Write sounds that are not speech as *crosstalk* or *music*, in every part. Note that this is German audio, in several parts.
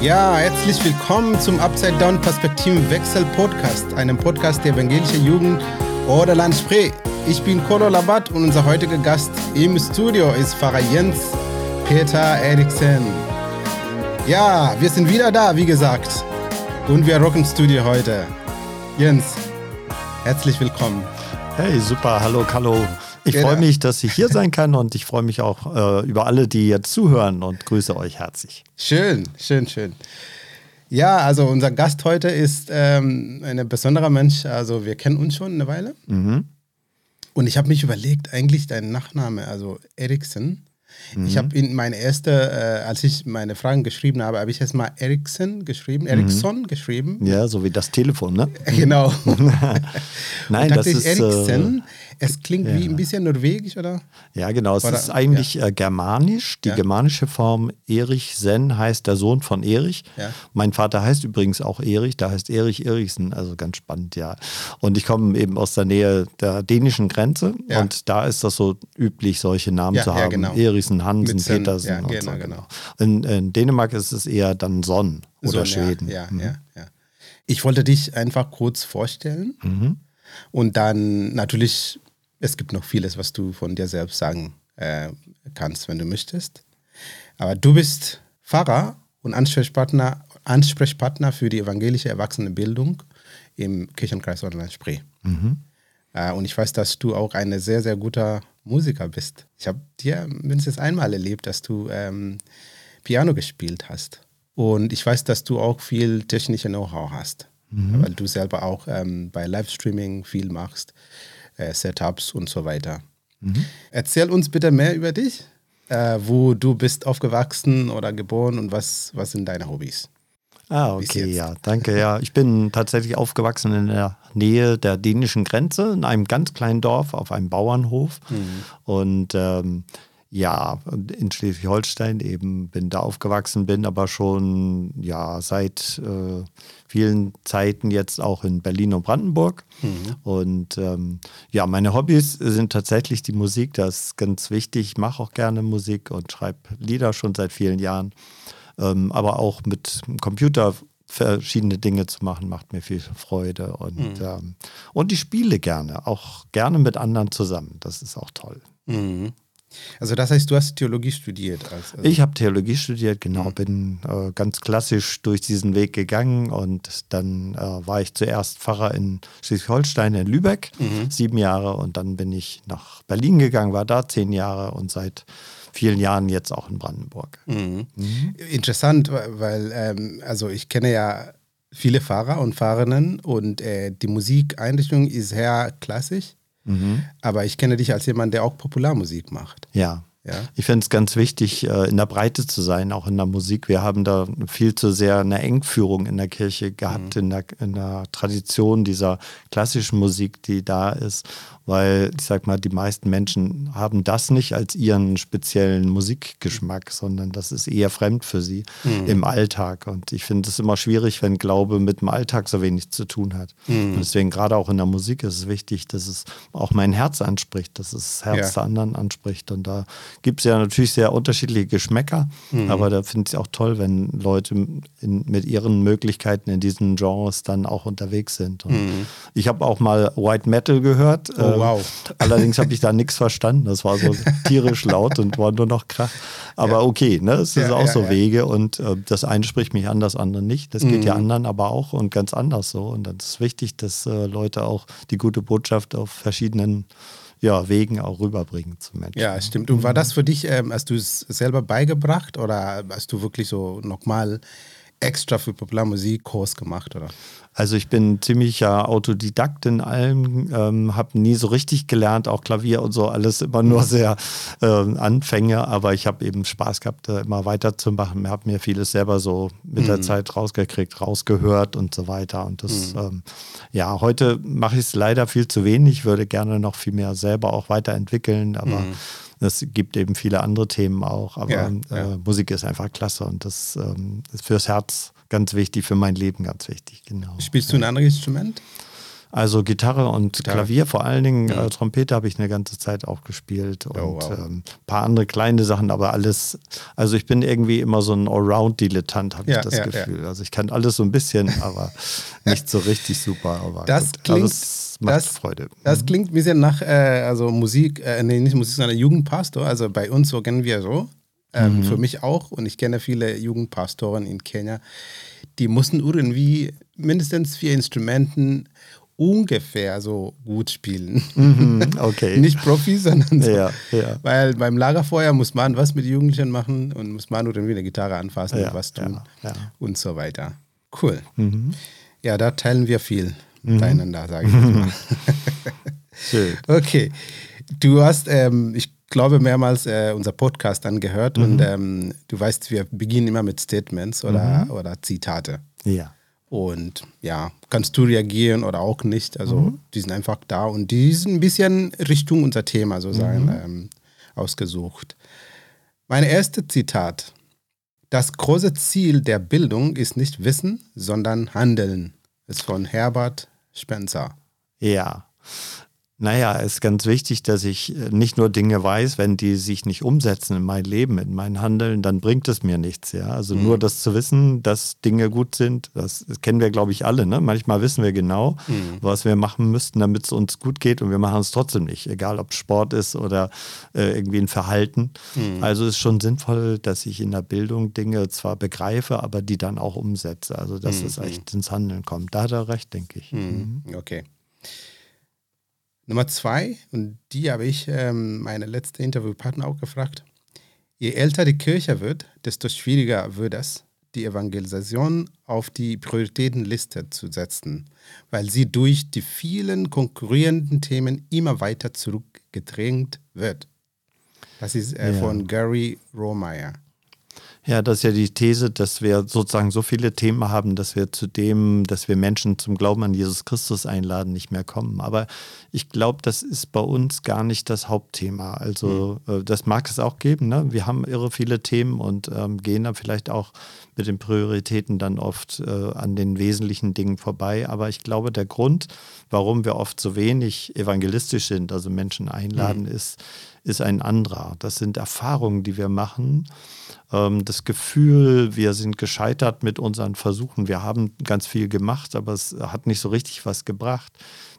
Ja, herzlich willkommen zum Upside Down Perspektivenwechsel Podcast, einem Podcast der evangelischen Jugend Orderland Spree. Ich bin Kolo Labat und unser heutiger Gast im Studio ist Pfarrer Jens Peter Eriksen. Ja, wir sind wieder da, wie gesagt. Und wir rocken Studio heute. Jens, herzlich willkommen. Hey, super, hallo, hallo. Ich genau. freue mich, dass ich hier sein kann und ich freue mich auch äh, über alle, die jetzt zuhören und grüße euch herzlich. Schön, schön, schön. Ja, also unser Gast heute ist ähm, ein besonderer Mensch. Also wir kennen uns schon eine Weile. Mhm. Und ich habe mich überlegt, eigentlich dein Nachname, also Eriksen, Mhm. Ich habe in meine erste, äh, als ich meine Fragen geschrieben habe, habe ich erst mal Ericsson geschrieben, Ericsson mhm. geschrieben. Ja, so wie das Telefon, ne? *laughs* Genau. *laughs* Nein, das ist Ericsson. Äh, es klingt ja. wie ein bisschen norwegisch, oder? Ja, genau. Es oder, ist eigentlich ja. äh, germanisch. Die ja. germanische Form Erich Sen heißt der Sohn von Erich. Mein Vater heißt übrigens auch Erich, da heißt Erich Erichsen, also ganz spannend, ja. Und ich komme eben aus der Nähe der dänischen Grenze und da ist das so üblich, solche Namen zu haben. Genau. Erichsen, Hansen, Petersen. Ja, genau, so. genau. In, in, Dänemark ist es eher dann Sonn oder Sonn, Schweden. Ja, mhm. ja, ja. Ich wollte dich einfach kurz vorstellen mhm. und dann natürlich es gibt noch vieles, was du von dir selbst sagen äh, kannst, wenn du möchtest. Aber du bist Pfarrer und Ansprechpartner, Ansprechpartner für die evangelische Erwachsenenbildung im Kirchenkreis Online-Spree. Mhm. Äh, und ich weiß, dass du auch ein sehr, sehr guter Musiker bist. Ich habe dir mindestens einmal erlebt, dass du ähm, Piano gespielt hast. Und ich weiß, dass du auch viel technische Know-how hast, mhm. weil du selber auch ähm, bei Livestreaming viel machst äh, Setups und so weiter. Mhm. Erzähl uns bitte mehr über dich, äh, wo du bist aufgewachsen oder geboren und was, was sind deine Hobbys? Ah, okay, ja, danke. Ja, ich bin tatsächlich aufgewachsen in der Nähe der dänischen Grenze, in einem ganz kleinen Dorf auf einem Bauernhof. Mhm. Und ähm, ja, in Schleswig-Holstein eben bin da aufgewachsen, bin aber schon ja seit äh, vielen Zeiten jetzt auch in Berlin und Brandenburg. Mhm. Und ähm, ja, meine Hobbys sind tatsächlich die Musik, das ist ganz wichtig. Ich mache auch gerne Musik und schreibe Lieder schon seit vielen Jahren. Ähm, aber auch mit Computer verschiedene Dinge zu machen, macht mir viel Freude. Und, mhm. ähm, und ich spiele gerne, auch gerne mit anderen zusammen. Das ist auch toll. Mhm. Also das heißt, du hast Theologie studiert? Als, also ich habe Theologie studiert, genau, mhm. bin äh, ganz klassisch durch diesen Weg gegangen und dann äh, war ich zuerst Pfarrer in Schleswig-Holstein in Lübeck, mhm. sieben Jahre und dann bin ich nach Berlin gegangen, war da zehn Jahre und seit vielen Jahren jetzt auch in Brandenburg. Mhm. mhm. Interessant, weil ähm, also ich kenne ja viele Fahrer und Fahrerinnen und äh, die Musikeinrichtung ist sehr klassisch. Mhm. Aber ich kenne dich als jemand, der auch Popularmusik macht. Ja. Ja. Ich finde es ganz wichtig, äh, in der Breite zu sein, auch in der Musik. Wir haben da viel zu sehr eine Engführung in der Kirche gehabt, mhm. in, der, in der Tradition dieser klassischen Musik, die da ist weil ich sag mal, die meisten Menschen haben das nicht als ihren speziellen Musikgeschmack, sondern das ist eher fremd für sie mhm. im Alltag. Und ich finde es immer schwierig, wenn Glaube mit dem Alltag so wenig zu tun hat. Mhm. Und deswegen gerade auch in der Musik ist es wichtig, dass es auch mein Herz anspricht, dass es das Herz ja. der anderen anspricht. Und da gibt es ja natürlich sehr unterschiedliche Geschmäcker, mhm. aber da finde ich es auch toll, wenn Leute in, mit ihren Möglichkeiten in diesen Genres dann auch unterwegs sind. Und mhm. ich habe auch mal White Metal gehört. Oh Oh, wow. Allerdings habe ich da nichts verstanden. Das war so tierisch laut und war nur noch Krach. Aber ja. okay, ne? es ist ja, auch ja, so Wege und äh, das eine spricht mich an, das andere nicht. Das geht mhm. ja anderen aber auch und ganz anders so. Und dann ist wichtig, dass äh, Leute auch die gute Botschaft auf verschiedenen ja, Wegen auch rüberbringen zu Menschen. Ja, stimmt. Und war das für dich, ähm, hast du es selber beigebracht oder hast du wirklich so nochmal extra für Popularmusik Kurs gemacht, oder? Also ich bin ziemlicher Autodidakt in allem, ähm, habe nie so richtig gelernt, auch Klavier und so, alles immer nur mhm. sehr äh, Anfänge, aber ich habe eben Spaß gehabt, äh, immer weiterzumachen, habe mir vieles selber so mit mhm. der Zeit rausgekriegt, rausgehört und so weiter. Und das, mhm. ähm, ja, heute mache ich es leider viel zu wenig, würde gerne noch viel mehr selber auch weiterentwickeln, aber mhm. Es gibt eben viele andere Themen auch, aber ja, ja. Äh, Musik ist einfach klasse und das ähm, ist fürs Herz ganz wichtig, für mein Leben ganz wichtig, genau. Spielst du ein anderes Instrument? Also Gitarre und Gitarre. Klavier, vor allen Dingen ja. äh, Trompete habe ich eine ganze Zeit auch gespielt und oh, wow. ähm, paar andere kleine Sachen, aber alles, also ich bin irgendwie immer so ein Allround-Dilettant, habe ja, ich das ja, Gefühl. Also ich kann alles so ein bisschen, *laughs* aber nicht so richtig super. Aber das gut. klingt, das macht das, Freude. Das mhm. klingt ein bisschen nach äh, also Musik, äh, nee, nicht Musik, sondern Jugendpastor. Also bei uns so kennen wir so. Ähm, mhm. Für mich auch und ich kenne viele Jugendpastoren in Kenia, die mussten irgendwie mindestens vier Instrumenten ungefähr so gut spielen. Mhm, *laughs* okay. Nicht Profi, sondern so. Ja, ja. Weil beim Lagerfeuer muss man was mit Jugendlichen machen und muss man nur irgendwie eine Gitarre anfassen ja, und was tun und so weiter. Cool. Mhm. Ja, da teilen wir viel mhm. miteinander, sage ich mal. *laughs* Schön. Okay. Du hast, ähm, ich glaube, mehrmals äh, unser Podcast angehört und mhm. ähm, du weißt, wir beginnen immer mit Statements oder, mhm. oder Zitate. Ja. Und ja, kannst du reagieren oder auch nicht. Also mhm. die sind einfach da und die sind ein bisschen Richtung unser Thema sozusagen mhm. ähm, ausgesucht. Mein erstes Zitat. Das große Ziel der Bildung ist nicht Wissen, sondern Handeln. Ist von Herbert Spencer. Ja. Naja, es ist ganz wichtig, dass ich äh, nicht nur Dinge weiß, wenn die sich nicht umsetzen in mein Leben, in mein Handeln, dann bringt es mir nichts. Ja? Also mhm. nur das zu wissen, dass Dinge gut sind, das, das kennen wir, glaube ich, alle. Ne? Manchmal wissen wir genau, mhm. was wir machen müssten, damit es uns gut geht und wir machen es trotzdem nicht, egal ob Sport ist oder äh, irgendwie ein Verhalten. Mhm. Also ist schon sinnvoll, dass ich in der Bildung Dinge zwar begreife, aber die dann auch umsetze. Also dass es mhm. echt ins Handeln kommt. Da hat er recht, denke ich. Mhm. Mhm. Okay. Nummer zwei, und die habe ich ähm, meine letzte Interviewpartner auch gefragt. Je älter die Kirche wird, desto schwieriger wird es, die Evangelisation auf die Prioritätenliste zu setzen, weil sie durch die vielen konkurrierenden Themen immer weiter zurückgedrängt wird. Das ist äh, ja. von Gary Rohmeier. Ja, das ist ja die These, dass wir sozusagen so viele Themen haben, dass wir zu dem, dass wir Menschen zum Glauben an Jesus Christus einladen, nicht mehr kommen. Aber ich glaube, das ist bei uns gar nicht das Hauptthema. Also mhm. das mag es auch geben. Ne? Wir haben irre viele Themen und ähm, gehen dann vielleicht auch mit den Prioritäten dann oft äh, an den wesentlichen Dingen vorbei. Aber ich glaube, der Grund, warum wir oft so wenig evangelistisch sind, also Menschen einladen, mhm. ist, ist ein anderer. Das sind Erfahrungen, die wir machen das Gefühl, wir sind gescheitert mit unseren Versuchen. Wir haben ganz viel gemacht, aber es hat nicht so richtig was gebracht.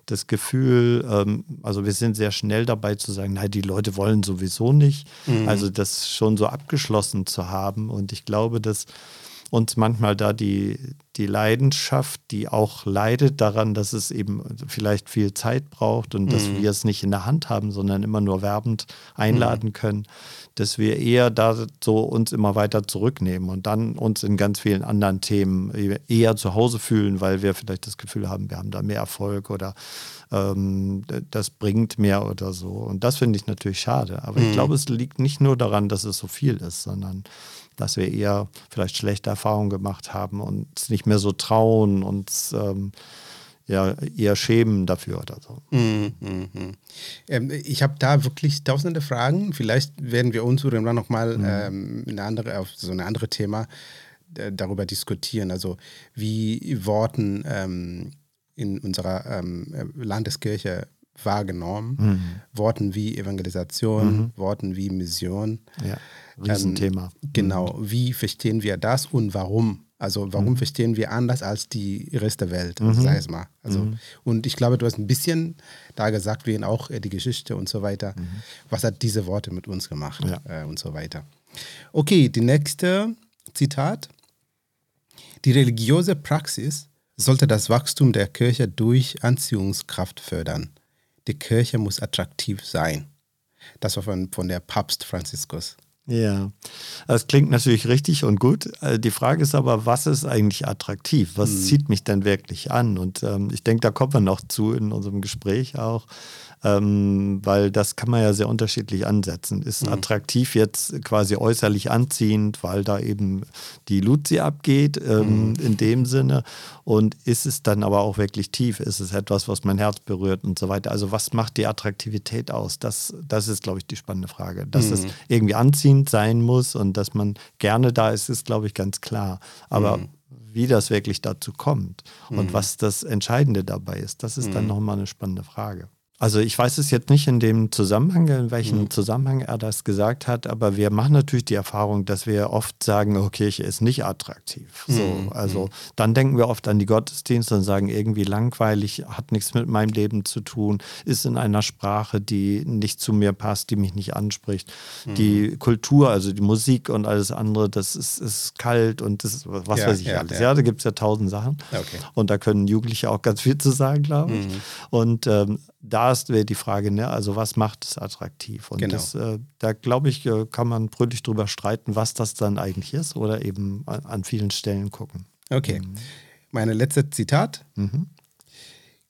Das Gefühl, ähm, also wir sind sehr schnell dabei zu sagen, nein, die Leute wollen sowieso nicht. Mhm. Also das schon so abgeschlossen zu haben. Und ich glaube, dass uns manchmal da die, die Leidenschaft, die auch leidet daran, dass es eben vielleicht viel Zeit braucht und mhm. dass wir es nicht in der Hand haben, sondern immer nur werbend einladen mhm. können, dass wir eher da so uns immer weiter zurücknehmen und dann uns in ganz vielen anderen Themen eher zu Hause fühlen, weil wir vielleicht das Gefühl haben, wir haben da mehr Erfolg oder ähm, das bringt mehr oder so. Und das finde ich natürlich schade. Aber mhm. ich glaube, es liegt nicht nur daran, dass es so viel ist, sondern dass wir eher vielleicht schlechte Erfahrungen gemacht haben und nicht mehr so trauen, uns ähm, ja eher schämen dafür oder so. Mm, mm, mm. Ähm, ich habe da wirklich tausende Fragen. Vielleicht werden wir uns irgendwann nochmal mhm. ähm, eine andere, auf so ein anderes Thema äh, darüber diskutieren. Also wie Worten ähm, in unserer ähm, Landeskirche wahrgenommen. Mhm. Worten wie Evangelisation, mhm. Worten wie Mission. Ja, Riesenthema. Ähm, genau, mhm. wie verstehen wir das und warum? Also warum mhm. verstehen wir anders als die Rest der Welt, mhm. sag ich mal. Also, mhm. Und ich glaube, du hast ein bisschen da gesagt, wie auch äh, die Geschichte und so weiter. Mhm. Was hat diese Worte mit uns gemacht ja. äh, und so weiter. Okay, die nächste Zitat. Die religiöse Praxis sollte das Wachstum der Kirche durch Anziehungskraft fördern. Die Kirche muss attraktiv sein. Das war von, von der Papst Franziskus. Ja, das klingt natürlich richtig und gut. Äh, die Frage ist aber, was ist eigentlich attraktiv? Was hm. zieht mich denn wirklich an? Und ähm, ich denke, da kommen wir noch zu in unserem Gespräch auch ähm, weil das kann man ja sehr unterschiedlich ansetzen. Ist mhm. attraktiv jetzt quasi äußerlich anziehend, weil da eben die Luzi abgeht ähm, mhm. in dem Sinne und ist es dann aber auch wirklich tief? Ist es etwas, was mein Herz berührt und so weiter? Also was macht die Attraktivität aus? Das, das ist, glaube ich, die spannende Frage. Dass mhm. es irgendwie anziehend sein muss und dass man gerne da ist, ist, glaube ich, ganz klar. Aber mhm wie das wirklich dazu kommt und mhm. was das Entscheidende dabei ist, das ist dann mhm. nochmal eine spannende Frage. Also ich weiß es jetzt nicht in dem Zusammenhang, in welchem mhm. Zusammenhang er das gesagt hat, aber wir machen natürlich die Erfahrung, dass wir oft sagen, oh, Kirche ist nicht attraktiv. So, mhm. Also dann denken wir oft an die Gottesdienste und sagen, irgendwie langweilig, hat nichts mit meinem Leben zu tun, ist in einer Sprache, die nicht zu mir passt, die mich nicht anspricht. Mhm. Die Kultur, also die Musik und alles andere, das ist, ist kalt und das ist, was ja, weiß ich ja, alles. Ja, ja da gibt es ja tausend Sachen. Okay. Und da können Jugendliche auch ganz viel zu sagen, glaube ich. Mhm. Und ähm, da ist die Frage, ne? also was macht es attraktiv? Und genau. das, äh, da glaube ich, äh, kann man brütlich drüber streiten, was das dann eigentlich ist oder eben an, vielen Stellen gucken. Okay. Mhm. Meine letzte Zitat. Mhm.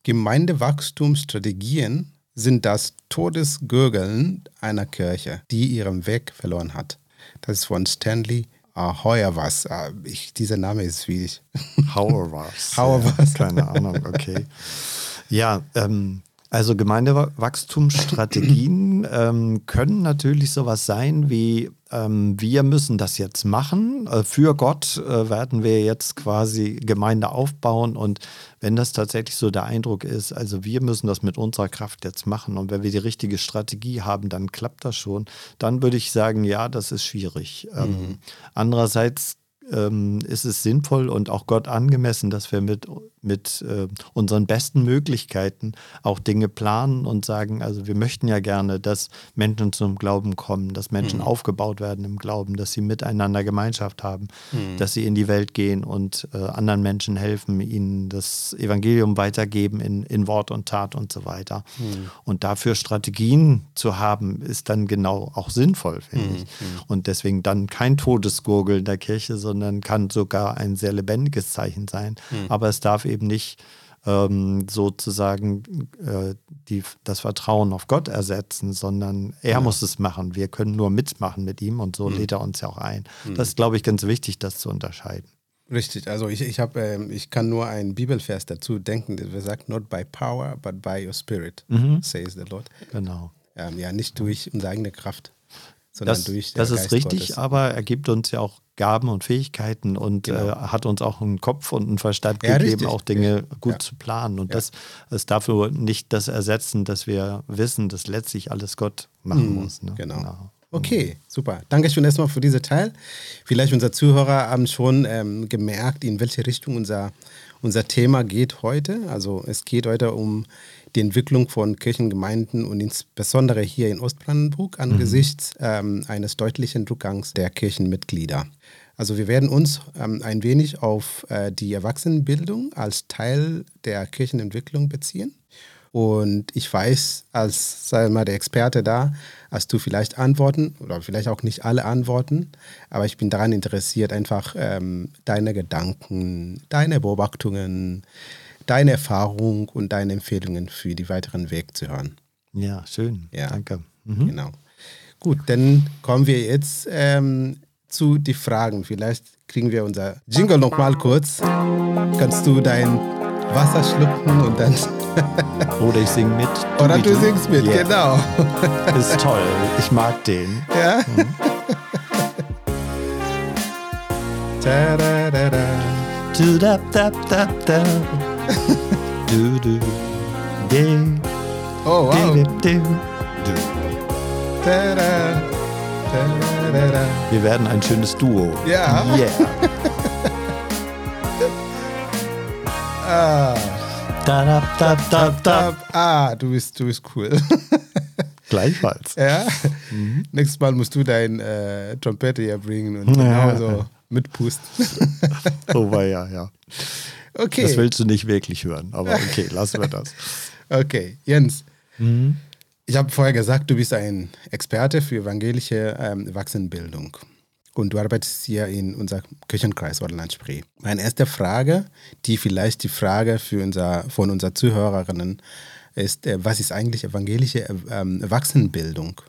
Gemeindewachstumsstrategien sind das Todesgurgeln einer Kirche, die ihren Weg verloren hat. Das ist von Stanley. Ah, ich, dieser Name ist schwierig. Hauerwas. Hauerwas. *laughs* Ja, keine Ahnung, okay. Ja, ähm, also Gemeindewachstumsstrategien *clears throat* ähm, können natürlich sowas sein wie, ähm, wir müssen das jetzt machen. Äh, für Gott äh, werden wir jetzt quasi Gemeinde aufbauen. Und wenn das tatsächlich so der Eindruck ist, also wir müssen das mit unserer Kraft jetzt machen. Und wenn wir die richtige Strategie haben, dann klappt das schon. Dann würde ich sagen, ja, das ist schwierig. Ähm, mhm. andererseits ähm, ist es sinnvoll und auch Gott angemessen, dass wir mit, mit äh, unseren besten Möglichkeiten auch Dinge planen und sagen, also wir möchten ja gerne, dass Menschen zum Glauben kommen, dass Menschen mhm. aufgebaut werden im Glauben, dass sie miteinander Gemeinschaft haben, mhm. dass sie in die Welt gehen und äh, anderen Menschen helfen, ihnen das Evangelium weitergeben in, in Wort und Tat und so weiter. Mhm. Und dafür Strategien zu haben, ist dann genau auch sinnvoll, finde mhm. ich. Mhm. Und deswegen dann kein Todesgurgel in der Kirche, sondern sondern kann sogar ein sehr lebendiges Zeichen sein. Mhm. Aber es darf eben nicht ähm, sozusagen äh, die, das Vertrauen auf Gott ersetzen, sondern er ja. muss es machen. Wir können nur mitmachen mit ihm und so mhm. lädt er uns ja auch ein. Mhm. Das ist, glaube ich, ganz wichtig, das zu unterscheiden. Richtig, also ich, ich, hab, ähm, ich kann nur einen Bibelvers dazu denken, der sagt, not by power, but by your spirit, mhm. says the Lord. Genau. Ähm, ja, nicht durch unsere eigene Kraft, sondern das, durch Das ist Geist richtig, Gottes. aber er gibt uns ja auch Gaben und Fähigkeiten und genau. äh, hat uns auch einen Kopf und einen Verstand ja, gegeben, richtig. auch Dinge ja. gut ja. zu planen. Und das ist dafür nicht das ersetzen, dass wir wissen, dass letztlich alles Gott machen mhm. muss. Ne? Genau. genau. Okay, super. Danke schön erstmal für diesen Teil. Vielleicht unsere Zuhörer haben schon ähm, gemerkt, in welche Richtung unser, unser Thema geht heute. Also es geht heute um die Entwicklung von Kirchengemeinden und insbesondere hier in Ostbrandenburg angesichts mhm. ähm, eines deutlichen Rückgangs der Kirchenmitglieder. Also wir werden uns ähm, ein wenig auf äh, die Erwachsenenbildung als Teil der Kirchenentwicklung beziehen. Und ich weiß, als sei mal der Experte da, hast du vielleicht Antworten oder vielleicht auch nicht alle Antworten, aber ich bin daran interessiert, einfach ähm, deine Gedanken, deine Beobachtungen, deine Erfahrung und deine Empfehlungen für die weiteren Weg zu hören. Ja, schön. Ja, Danke. Mhm. Genau. Gut, dann kommen wir jetzt ähm, zu den Fragen. Vielleicht kriegen wir unser Jingle noch mal kurz. Kannst du dein Wasser schlucken und dann. *laughs* Oder ich singe mit. Oder du singst mit, yeah. genau. *laughs* Ist toll. Ich mag den. Ja. Mhm. da, da, da, da. Da, da, da, da du, du, de, oh, wow. De, de, de, da, da, da, Wir werden ein schönes Duo. Ja. Yeah. *laughs* ah. Da, da, da, da, da. Ah, du bist, du bist cool. *laughs* Gleichfalls. Ja. Mhm. Nächstes Mal musst du dein äh, Trompete hier bringen und ja. so mitpusten. so war ja, ja. Okay. Das willst du nicht wirklich hören, aber *laughs* okay, lassen wir das. Okay, Jens. Mhm. Ich habe vorher gesagt, du bist ein Experte für evangelische ähm, Erwachsenenbildung und du arbeitest hier in unser Kirchenkreis Orland-Spree. Meine erste Frage, die vielleicht die Frage für unser, von unseren Zuhörerinnen ist, äh, was ist eigentlich evangelische ähm, Erwachsenenbildung?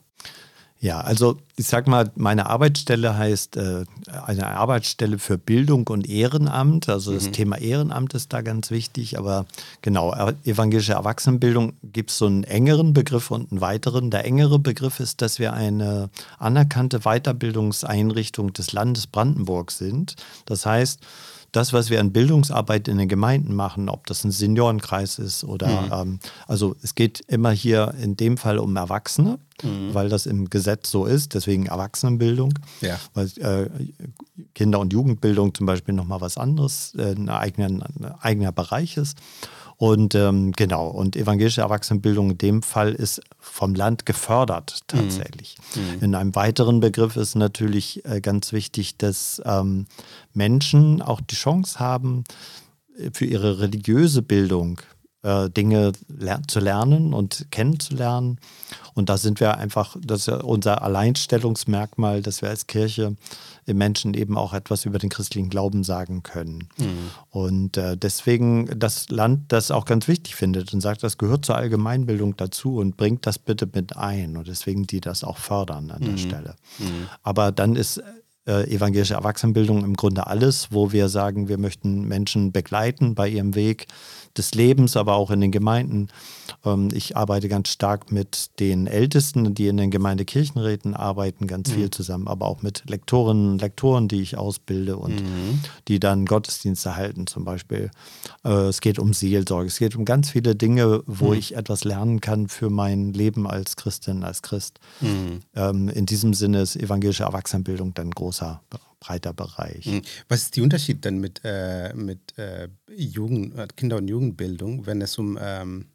Ja, also ich sag mal, meine Arbeitsstelle heißt äh, eine Arbeitsstelle für Bildung und Ehrenamt. Also das mhm. Thema Ehrenamt ist da ganz wichtig. Aber genau, evangelische Erwachsenenbildung gibt es so einen engeren Begriff und einen weiteren. Der engere Begriff ist, dass wir eine anerkannte Weiterbildungseinrichtung des Landes Brandenburg sind. Das heißt, das, was wir an Bildungsarbeit in den Gemeinden machen, ob das ein Seniorenkreis ist oder, mhm. ähm, also es geht immer hier in dem Fall um Erwachsene, mhm. weil das im Gesetz so ist, deswegen Erwachsenenbildung, ja. weil äh, Kinder- und Jugendbildung zum Beispiel nochmal was anderes, äh, ein, eigener, ein eigener Bereich ist. Und ähm, genau, und evangelische Erwachsenenbildung in dem Fall ist vom Land gefördert tatsächlich. Mhm. In einem weiteren Begriff ist natürlich äh, ganz wichtig, dass ähm, Menschen auch die Chance haben, äh, für ihre religiöse Bildung äh, Dinge ler zu lernen und kennenzulernen. Und da sind wir einfach, das ist unser Alleinstellungsmerkmal, dass wir als Kirche den Menschen eben auch etwas über den christlichen Glauben sagen können. Mhm. Und äh, deswegen das Land das auch ganz wichtig findet und sagt, das gehört zur Allgemeinbildung dazu und bringt das bitte mit ein. Und deswegen die das auch fördern an der mhm. Stelle. Mhm. Aber dann ist äh, evangelische Erwachsenenbildung im Grunde alles, wo wir sagen, wir möchten Menschen begleiten bei ihrem Weg des Lebens, aber auch in den Gemeinden. Ähm, ich arbeite ganz stark mit den Ältesten, die in den Gemeindekirchenräten arbeiten, ganz mhm. viel zusammen, aber auch mit Lektorinnen und Lektoren, die ich ausbilde und mhm. die dann Gottesdienste halten zum Beispiel. Äh, es geht um Seelsorge, es geht um ganz viele Dinge, wo mhm. ich etwas lernen kann für mein Leben als Christin, als Christ. Mhm. Ähm, in diesem Sinne ist evangelische Erwachsenenbildung dann ein großer breiter Bereich. Mhm. Was ist der Unterschied denn mit, äh, mit äh, Jugend, äh, Kinder- und Jugendbildung, wenn es um ähm,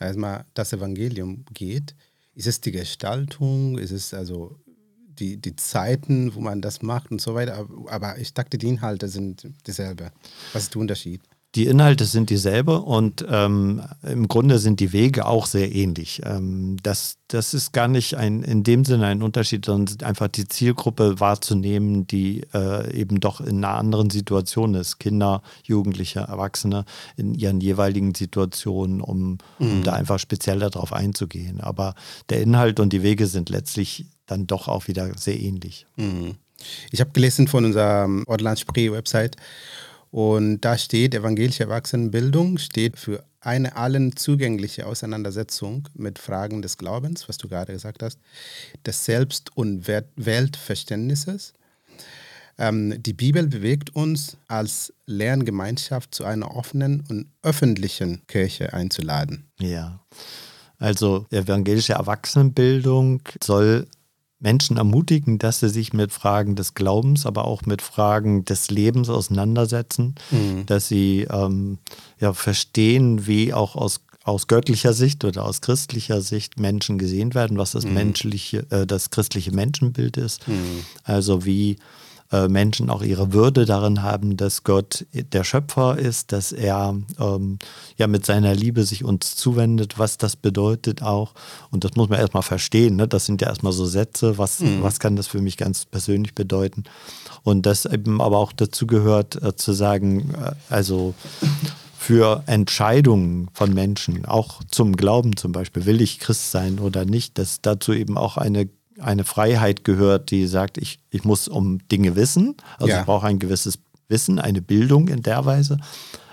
erstmal das Evangelium geht? Ist es die Gestaltung? Ist es also die, die Zeiten, wo man das macht und so weiter? Aber ich dachte, die Inhalte sind dieselbe. Was ist der Unterschied? Die Inhalte sind dieselbe und ähm, im Grunde sind die Wege auch sehr ähnlich. Ähm, das, das ist gar nicht ein, in dem Sinne ein Unterschied, sondern einfach die Zielgruppe wahrzunehmen, die äh, eben doch in einer anderen Situation ist. Kinder, Jugendliche, Erwachsene in ihren jeweiligen Situationen, um, mhm. um da einfach speziell darauf einzugehen. Aber der Inhalt und die Wege sind letztlich dann doch auch wieder sehr ähnlich. Mhm. Ich habe gelesen von unserer Ortland Spree Website, und da steht, evangelische Erwachsenenbildung steht für eine allen zugängliche Auseinandersetzung mit Fragen des Glaubens, was du gerade gesagt hast, des Selbst- und Weltverständnisses. Ähm, die Bibel bewegt uns als Lerngemeinschaft zu einer offenen und öffentlichen Kirche einzuladen. Ja. Also evangelische Erwachsenenbildung soll Menschen ermutigen, dass sie sich mit Fragen des Glaubens, aber auch mit Fragen des Lebens auseinandersetzen, mhm. dass sie ähm, ja, verstehen, wie auch aus, aus göttlicher Sicht oder aus christlicher Sicht Menschen gesehen werden, was das mhm. menschliche, äh, das christliche Menschenbild ist. Mhm. Also wie äh, Menschen auch ihre Würde darin haben, dass Gott der Schöpfer ist, dass er ähm, ja mit seiner Liebe sich uns zuwendet, was das bedeutet auch. Und das muss man erstmal verstehen. Ne? Das sind ja erstmal so Sätze, was, mhm. was kann das für mich ganz persönlich bedeuten. Und das eben aber auch dazu gehört, äh, zu sagen, äh, also für Entscheidungen von Menschen, auch zum Glauben zum Beispiel, will ich Christ sein oder nicht, dass dazu eben auch eine eine Freiheit gehört, die sagt, ich, ich muss um Dinge wissen. Also ja. ich brauche ein gewisses Wissen, eine Bildung in der Weise,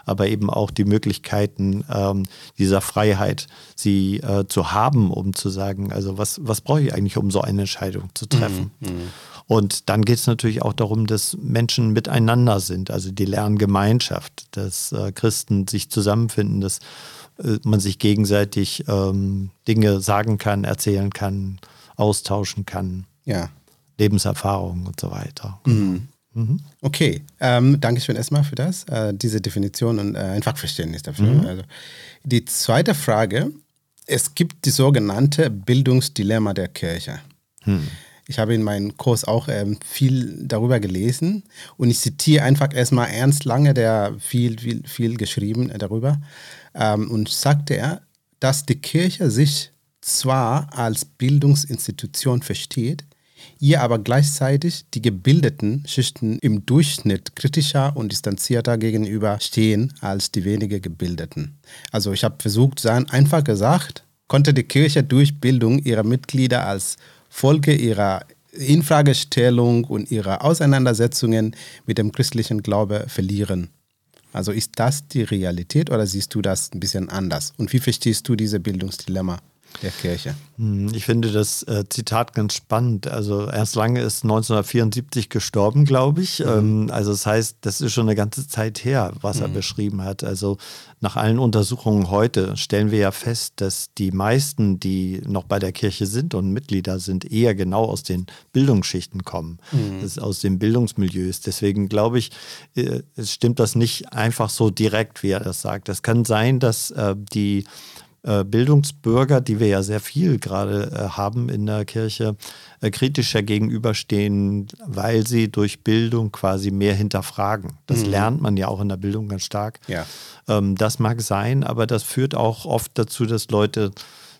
aber eben auch die Möglichkeiten ähm, dieser Freiheit, sie äh, zu haben, um zu sagen, also was, was brauche ich eigentlich, um so eine Entscheidung zu treffen. Mhm, mhm. Und dann geht es natürlich auch darum, dass Menschen miteinander sind, also die Lerngemeinschaft, dass äh, Christen sich zusammenfinden, dass äh, man sich gegenseitig ähm, Dinge sagen kann, erzählen kann, austauschen kann. Ja. Lebenserfahrungen und so weiter. Mhm. Mhm. Okay, ähm, danke schön erstmal für das, äh, diese Definition und äh, ein Fachverständnis dafür. Mhm. Also, die zweite Frage, es gibt die sogenannte Bildungsdilemma der Kirche. Hm. Ich habe in meinem Kurs auch ähm, viel darüber gelesen und ich zitiere einfach erstmal Ernst Lange, der viel, viel, viel geschrieben äh, darüber. Ähm, und sagte er, dass die Kirche sich zwar als Bildungsinstitution versteht, ihr aber gleichzeitig die gebildeten Schichten im Durchschnitt kritischer und distanzierter gegenüber stehen als die weniger gebildeten. Also ich habe versucht sagen, einfach gesagt, konnte die Kirche durch Bildung ihrer Mitglieder als Folge ihrer Infragestellung und ihrer Auseinandersetzungen mit dem christlichen Glaube verlieren. Also ist das die Realität oder siehst du das ein bisschen anders? Und wie verstehst du diese Bildungsdilemma? Der Kirche. Hm, ich finde das äh, Zitat ganz spannend. Also Ernst Lange ist 1974 gestorben, glaube ich. Mhm. Ähm, also das heißt, das ist schon eine ganze Zeit her, was mhm. er beschrieben hat. Also nach allen Untersuchungen heute stellen wir ja fest, dass die meisten, die noch bei der Kirche sind und Mitglieder sind, eher genau aus den Bildungsschichten kommen, mhm. aus den Bildungsmilieus. Deswegen glaube ich, äh, es stimmt das nicht einfach so direkt, wie er das sagt. Es kann sein, dass äh, die äh, Bildungsbürger, die wir ja sehr viel gerade äh, haben in der Kirche, äh, kritischer gegenüberstehen, weil sie durch Bildung quasi mehr hinterfragen. Das mhm. lernt man ja auch in der Bildung ganz stark. Ja. Ähm, das mag sein, aber das führt auch oft dazu, dass Leute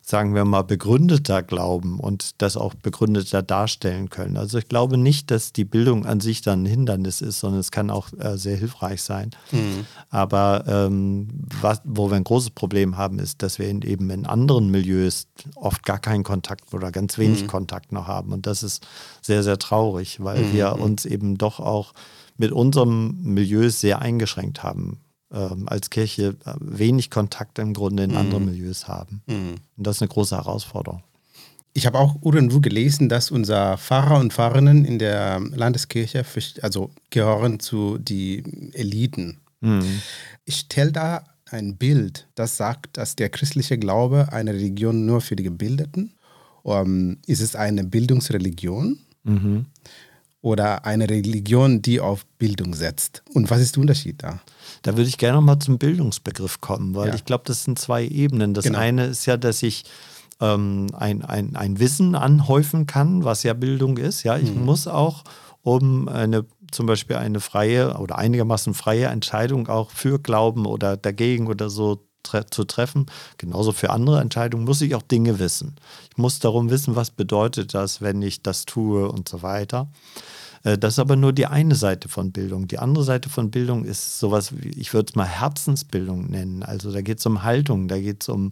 sagen wir mal, begründeter glauben und das auch begründeter darstellen können. Also ich glaube nicht, dass die Bildung an sich dann ein Hindernis ist, sondern es kann auch äh, sehr hilfreich sein. Mhm. Aber ähm, was, wo wir ein großes Problem haben, ist, dass wir in, eben in anderen Milieus oft gar keinen Kontakt oder ganz wenig mhm. Kontakt noch haben. Und das ist sehr, sehr traurig, weil mhm. wir uns eben doch auch mit unserem Milieu sehr eingeschränkt haben ähm, als Kirche äh, wenig Kontakt im Grunde in mhm. andere Milieus haben. Mhm. Und das ist eine große Herausforderung. Ich habe auch irgendwo gelesen, dass unser Pfarrer und Pfarrerinnen in der Landeskirche, also gehören zu den Eliten. Mhm. Ich stelle da ein Bild, das sagt, dass der christliche Glaube eine Religion nur für die Gebildeten. Um, ähm, ist es eine Bildungsreligion? Mhm oder eine Religion, die auf Bildung setzt? Und was ist der Unterschied da? Da würde ich gerne noch mal zum Bildungsbegriff kommen, weil ja. ich glaube, das sind zwei Ebenen. Das genau. eine ist ja, dass ich ähm, ein, ein, ein Wissen anhäufen kann, was ja Bildung ist. Ja, ich mhm. muss auch, um eine zum Beispiel eine freie oder einigermaßen freie Entscheidung auch für Glauben oder dagegen oder so tre zu treffen. Genauso für andere Entscheidungen muss ich auch Dinge wissen. Ich muss darum wissen, was bedeutet das, wenn ich das tue und so weiter. Äh, das ist aber nur die eine Seite von Bildung. Die andere Seite von Bildung ist sowas, ich würde es mal Herzensbildung nennen. Also da geht es um Haltung, da geht es um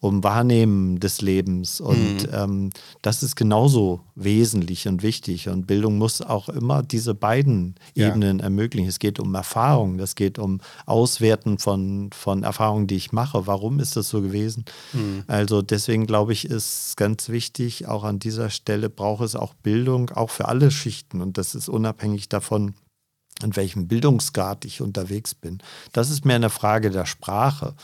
um Wahrnehmen des Lebens. Und mhm. ähm, das ist genauso wesentlich und wichtig. Und Bildung muss auch immer diese beiden ja. Ebenen ermöglichen. Es geht um Erfahrung, das geht um Auswerten von, von Erfahrungen, die ich mache. Warum ist das so gewesen? Mhm. Also deswegen glaube ich, ist ganz wichtig, auch an dieser Stelle braucht es auch Bildung, auch für alle Schichten. Und das ist unabhängig davon, in welchem Bildungsgrad ich unterwegs bin. Das ist mehr eine Frage der Sprache.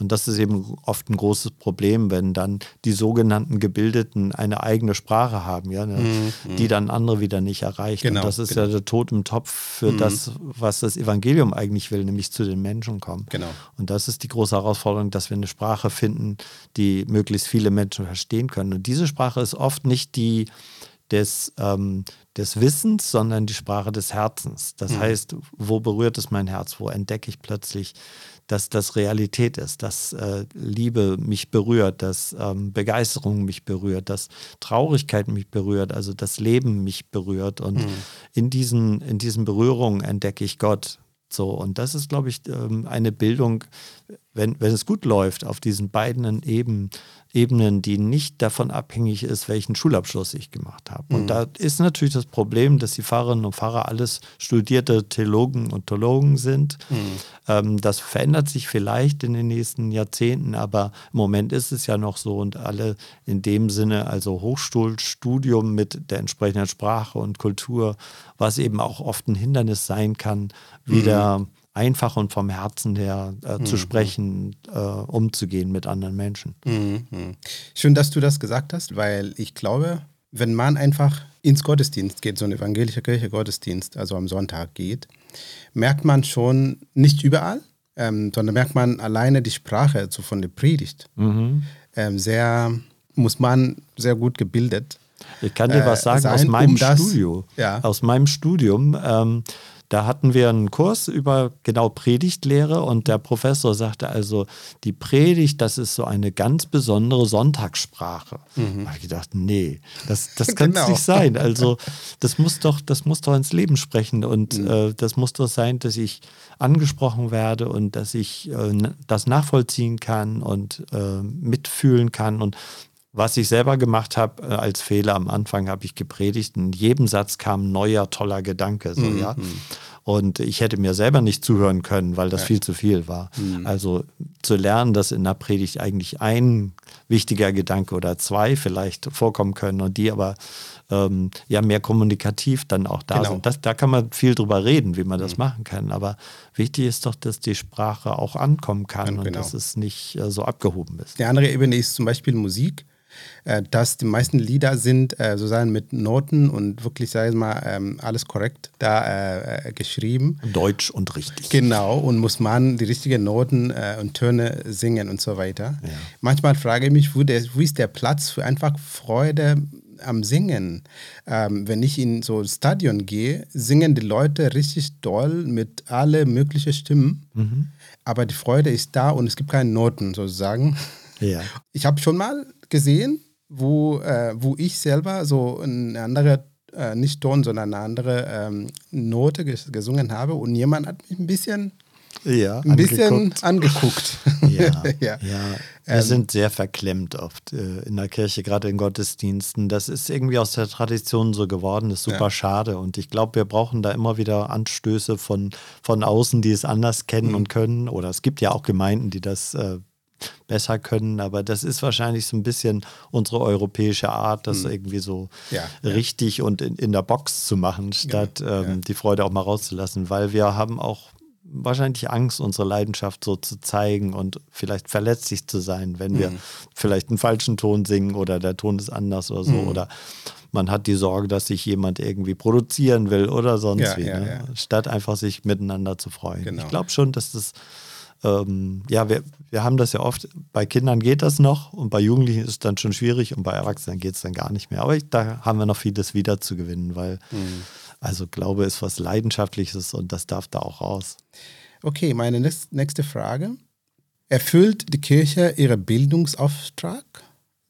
Und das ist eben oft ein großes Problem, wenn dann die sogenannten Gebildeten eine eigene Sprache haben, ja, ne, mhm. die dann andere wieder nicht erreichen. Genau, und das ist genau. ja der Tod im Topf für mhm. das, was das Evangelium eigentlich will, nämlich zu den Menschen kommen. Genau. Und das ist die große Herausforderung, dass wir eine Sprache finden, die möglichst viele Menschen verstehen können. Und diese Sprache ist oft nicht die des, ähm, des Wissens, sondern die Sprache des Herzens. Das mhm. heißt, wo berührt es mein Herz? Wo entdecke ich plötzlich dass das Realität ist, dass äh, Liebe mich berührt, dass ähm, Begeisterung mich berührt, dass Traurigkeit mich berührt, also das Leben mich berührt. Und mhm. in, diesen, in diesen Berührungen entdecke ich Gott. So, und das ist, glaube ich, ähm, eine Bildung, wenn, wenn es gut läuft, auf diesen beiden Ebenen, Ebenen, die nicht davon abhängig ist, welchen Schulabschluss ich gemacht habe. Und mhm. da ist natürlich das Problem, dass die Pfarrerinnen und Pfarrer alles studierte Theologen und Theologen sind. Mhm. Ähm, das verändert sich vielleicht in den nächsten Jahrzehnten, aber im Moment ist es ja noch so und alle in dem Sinne, also Hochschulstudium mit der entsprechenden Sprache und Kultur, was eben auch oft ein Hindernis sein kann, wieder. Mhm einfach und vom Herzen her äh, mhm. zu sprechen, äh, umzugehen mit anderen Menschen. Mhm. Schön, dass du das gesagt hast, weil ich glaube, wenn man einfach ins Gottesdienst geht, so ein evangelischer Kirche Gottesdienst, also am Sonntag geht, merkt man schon nicht überall, ähm, sondern merkt man alleine die Sprache so von der Predigt. Mhm. Ähm, sehr, muss man sehr gut gebildet. Ich kann dir was äh, sagen sein, aus meinem um das, Studio. Ja. Aus meinem Studium. Ähm, da hatten wir einen Kurs über genau Predigtlehre und der Professor sagte also, die Predigt, das ist so eine ganz besondere Sonntagssprache. Mhm. Da habe ich gedacht, nee, das, das *laughs* kann genau. nicht sein. Also das muss doch, das muss doch ins Leben sprechen und mhm. äh, das muss doch sein, dass ich angesprochen werde und dass ich äh, das nachvollziehen kann und äh, mitfühlen kann und was ich selber gemacht habe äh, als Fehler am Anfang, habe ich gepredigt. In jedem Satz kam ein neuer, toller Gedanke. So, mhm. ja? Und ich hätte mir selber nicht zuhören können, weil das ja. viel zu viel war. Mhm. Also zu lernen, dass in der Predigt eigentlich ein wichtiger Gedanke oder zwei vielleicht vorkommen können und die aber ähm, ja mehr kommunikativ dann auch da genau. sind. Das, da kann man viel drüber reden, wie man das mhm. machen kann. Aber wichtig ist doch, dass die Sprache auch ankommen kann genau. und dass es nicht äh, so abgehoben ist. Die andere Ebene ist zum Beispiel Musik äh, dass die meisten Lieder sind äh, sozusagen mit Noten und wirklich, sage ich mal, ähm, alles korrekt da äh, äh, geschrieben. Deutsch und richtig. Genau, und muss man die richtigen Noten äh, und Töne singen und so weiter. Ja. Manchmal frage ich mich, wo, der, wo ist der Platz für einfach Freude am Singen. Ähm, wenn ich in so ein Stadion gehe, singen die Leute richtig doll mit alle möglichen Stimmen. Mhm. Aber die Freude ist da und es gibt keine Noten sozusagen. Ja. Ich habe schon mal gesehen, wo, äh, wo ich selber so eine andere, äh, nicht Ton, sondern eine andere ähm, Note ges gesungen habe und jemand hat mich ein bisschen ja, ein bisschen angeguckt. *laughs* Ja, *laughs* ja. ja. wir ähm, sind sehr verklemmt oft äh, in der Kirche, gerade in Gottesdiensten. Das ist irgendwie aus der Tradition so geworden, ist super ja. schade. Und ich glaube, wir brauchen da immer wieder Anstöße von, von außen, die es anders kennen mhm. und können. Oder es gibt ja auch Gemeinden, die das äh, besser können. Aber das ist wahrscheinlich so ein bisschen unsere europäische Art, das hm. irgendwie so ja, richtig ja. und in, in, der Box zu machen, statt ja, ähm, die Freude auch mal rauszulassen, weil wir haben auch wahrscheinlich Angst, unsere Leidenschaft so zu zeigen und vielleicht verletzlich zu sein, wenn wir hm. vielleicht einen falschen Ton singen oder der Ton ist anders oder so. Hm. Oder man hat die Sorge, dass sich jemand irgendwie produzieren will oder sonst wie, ne? statt einfach sich miteinander zu freuen. Genau. Ich glaube schon, dass das ähm, ja, wir, wir haben das ja oft, bei Kindern geht das noch und bei Jugendlichen ist es dann schon schwierig und bei Erwachsenen geht es dann gar nicht mehr. Aber ich, da haben wir noch vieles wieder zu gewinnen, weil mhm. also Glaube ist was Leidenschaftliches und das darf da auch raus. Okay, meine nächste Frage. Erfüllt die Kirche ihren Bildungsauftrag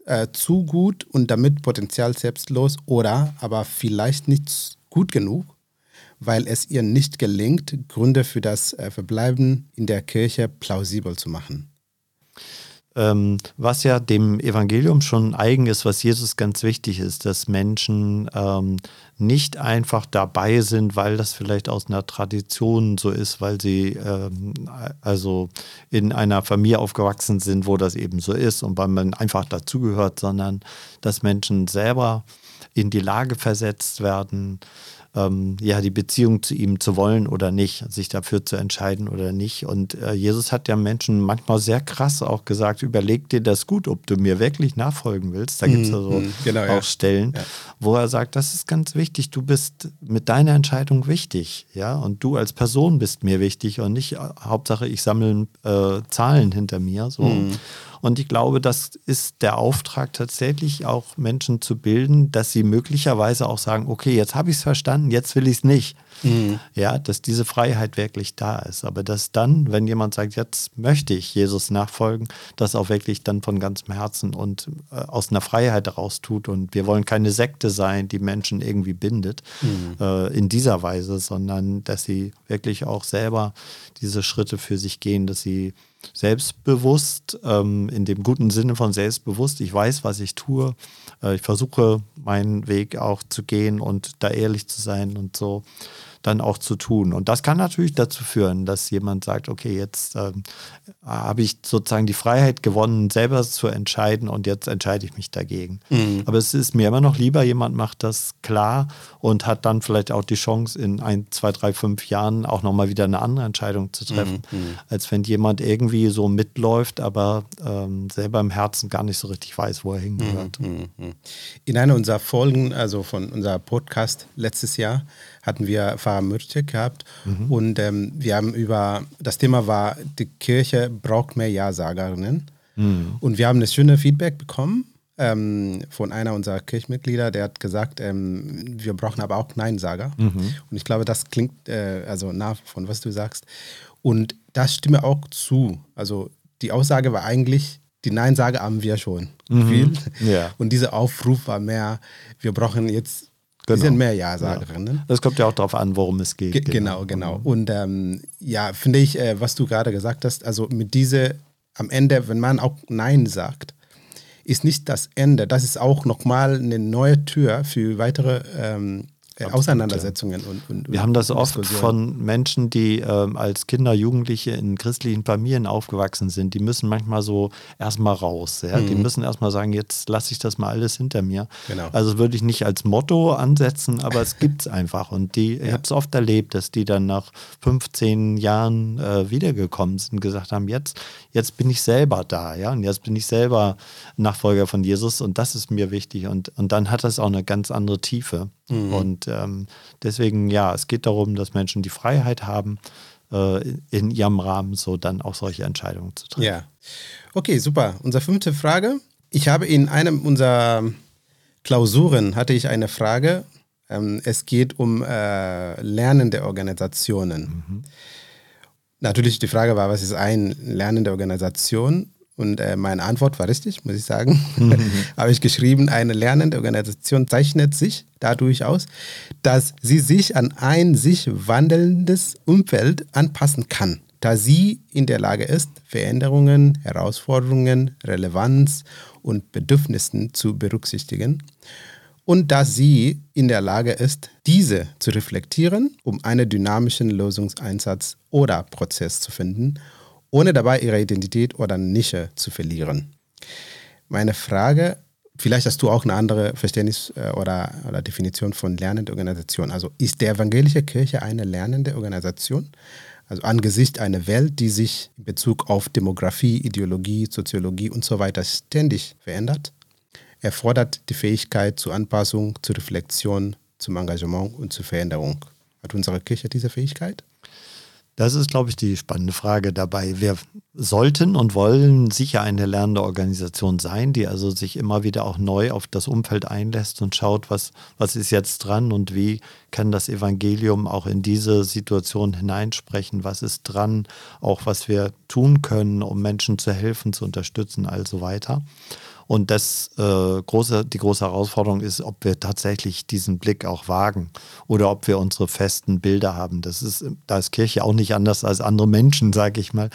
äh, zu gut und damit potenziell selbstlos oder aber vielleicht nicht gut genug? Weil es ihr nicht gelingt, Gründe für das äh, Verbleiben in der Kirche plausibel zu machen. Ähm, was ja dem Evangelium schon eigen ist, was Jesus ganz wichtig ist, dass Menschen ähm, nicht einfach dabei sind, weil das vielleicht aus einer Tradition so ist, weil sie ähm, also in einer Familie aufgewachsen sind, wo das eben so ist und weil man einfach dazugehört, sondern dass Menschen selber in die Lage versetzt werden, ähm, ja, die Beziehung zu ihm zu wollen oder nicht, sich dafür zu entscheiden oder nicht. Und äh, Jesus hat ja Menschen manchmal sehr krass auch gesagt, überleg dir das gut, ob du mir wirklich nachfolgen willst. Da gibt es also mm, genau, auch ja. Stellen, ja. wo er sagt, das ist ganz wichtig, du bist mit deiner Entscheidung wichtig, ja, und du als Person bist mir wichtig und nicht äh, Hauptsache, ich sammle äh, Zahlen hinter mir. So. Mm. Und ich glaube, das ist der Auftrag tatsächlich auch Menschen zu bilden, dass sie möglicherweise auch sagen, okay, jetzt habe ich es verstanden, jetzt will ich es nicht. Mhm. Ja, dass diese Freiheit wirklich da ist. Aber dass dann, wenn jemand sagt, jetzt möchte ich Jesus nachfolgen, das auch wirklich dann von ganzem Herzen und äh, aus einer Freiheit heraus tut. Und wir wollen keine Sekte sein, die Menschen irgendwie bindet mhm. äh, in dieser Weise, sondern dass sie wirklich auch selber diese Schritte für sich gehen, dass sie selbstbewusst, ähm, in dem guten Sinne von selbstbewusst. Ich weiß, was ich tue. Äh, ich versuche, meinen Weg auch zu gehen und da ehrlich zu sein und so dann auch zu tun. Und das kann natürlich dazu führen, dass jemand sagt, okay, jetzt ähm, habe ich sozusagen die Freiheit gewonnen, selber zu entscheiden und jetzt entscheide ich mich dagegen. Mhm. Aber es ist mir immer noch lieber, jemand macht das klar und hat dann vielleicht auch die Chance, in ein, zwei, drei, fünf Jahren auch nochmal wieder eine andere Entscheidung zu treffen, mhm. mhm. als wenn jemand irgendwie so mitläuft, aber ähm, selber im Herzen gar nicht so richtig weiß, wo er hingehört. Mhm. mhm. In einer unserer Folgen, also von unserem Podcast letztes Jahr, hatten wir Pfarrer Mürtek gehabt mhm. und ähm, wir haben über, das Thema war, die Kirche braucht mehr Ja-Sagerinnen mhm. und wir haben das schöne Feedback bekommen ähm, von einer unserer Kirchmitglieder, der hat gesagt, ähm, wir brauchen aber auch Neinsager mhm. und ich glaube, das klingt äh, also nah von was du sagst und das stimme auch zu, also die Aussage war eigentlich, die Neinsage haben wir schon mhm. viel. Ja. Und dieser Aufruf war mehr, wir brauchen jetzt Genau. Die sind mehr Ja-Sagerinnen. Ja. Das kommt ja auch darauf an, worum es geht. Ge genau, genau. genau. Und ähm, ja, finde ich, äh, was du gerade gesagt hast, also mit diese am Ende, wenn man auch Nein sagt, ist nicht das Ende. Das ist auch nochmal eine neue Tür für weitere ähm, äh, Auseinandersetzungen und, und, Wir haben das oft von Menschen, die äh, als Kinder, Jugendliche in christlichen Familien aufgewachsen sind. Die müssen manchmal so erstmal raus. Ja? Mhm. Die müssen erstmal sagen, jetzt lasse ich das mal alles hinter mir. Genau. Also würde ich nicht als Motto ansetzen, aber es gibt es einfach. Und die, ja. ich habe es oft erlebt, dass die dann nach 15 Jahren äh, wiedergekommen sind und gesagt haben, jetzt, jetzt bin ich selber da, ja, und jetzt bin ich selber Nachfolger von Jesus und das ist mir wichtig. Und, und dann hat das auch eine ganz andere Tiefe. Mhm. Und ähm, deswegen, ja, es geht darum, dass Menschen die Freiheit haben, äh, in ihrem Rahmen so dann auch solche Entscheidungen zu treffen. Ja. Okay, super. Unsere fünfte Frage. Ich habe in einem unserer Klausuren hatte ich eine Frage. Ähm, es geht um äh, lernende Organisationen. Mhm. Natürlich die Frage war, was ist eine lernende Organisation? Und äh, meine Antwort war richtig, muss ich sagen. Mhm. *laughs* Habe ich geschrieben, eine lernende Organisation zeichnet sich dadurch aus, dass sie sich an ein sich wandelndes Umfeld anpassen kann, da sie in der Lage ist, Veränderungen, Herausforderungen, Relevanz und Bedürfnissen zu berücksichtigen und dass sie in der Lage ist, diese zu reflektieren, um einen dynamischen Lösungseinsatz oder Prozess zu finden ohne dabei ihre Identität oder Nische zu verlieren. Meine Frage, vielleicht hast du auch eine andere Verständnis äh, oder, oder Definition von lernende Organisation. Also ist die evangelische Kirche eine lernende Organisation? Also angesichts einer Welt, die sich in Bezug auf Demografie, Ideologie, Soziologie und so weiter ständig verändert, erfordert die Fähigkeit zur Anpassung, zur Reflexion, zum Engagement und zur Veränderung. Hat unsere Kirche diese Fähigkeit? Das ist, glaube ich, die spannende Frage dabei. Wir sollten und wollen sicher eine lernende Organisation sein, die also sich immer wieder auch neu auf das Umfeld einlässt und schaut, was, was ist jetzt dran und wie kann das Evangelium auch in diese Situation hineinsprechen, was ist dran, auch was wir tun können, um Menschen zu helfen, zu unterstützen, also weiter. Und das äh, große, die große Herausforderung ist, ob wir tatsächlich diesen Blick auch wagen oder ob wir unsere festen Bilder haben. Das ist, da ist Kirche auch nicht anders als andere Menschen, sage ich mal.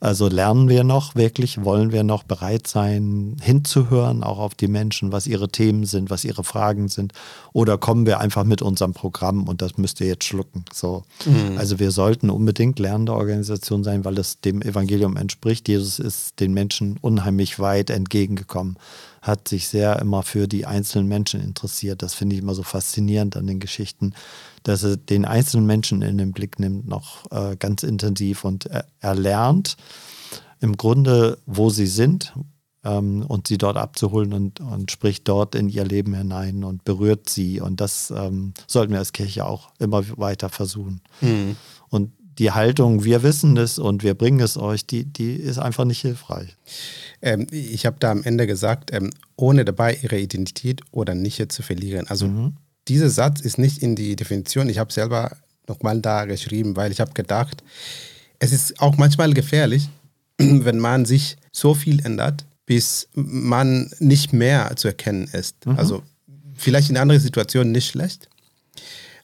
Also lernen wir noch wirklich, wollen wir noch bereit sein, hinzuhören, auch auf die Menschen, was ihre Themen sind, was ihre Fragen sind. Oder kommen wir einfach mit unserem Programm und das müsst ihr jetzt schlucken. So. Mhm. Also wir sollten unbedingt lernende Organisation sein, weil es dem Evangelium entspricht. Jesus ist den Menschen unheimlich weit entgegengekommen hat sich sehr immer für die einzelnen Menschen interessiert. Das finde ich immer so faszinierend an den Geschichten, dass er den einzelnen Menschen in den Blick nimmt, noch äh, ganz intensiv und er, er, lernt im Grunde, wo sie sind ähm, und sie dort abzuholen und, und spricht dort in ihr Leben hinein und berührt sie. Und das ähm, sollten wir als Kirche auch immer weiter versuchen. Mhm. Die Haltung, wir wissen es und wir bringen es euch, die, die ist einfach nicht hilfreich. Ähm, ich habe da am Ende gesagt, ähm, ohne dabei ihre Identität oder Nische zu verlieren. Also mhm. dieser Satz ist nicht in die Definition. Ich habe selber nochmal da geschrieben, weil ich habe gedacht, es ist auch manchmal gefährlich, *clears throat* wenn man sich so viel ändert, bis man nicht mehr zu erkennen ist. Mhm. Also vielleicht in anderen Situationen nicht schlecht,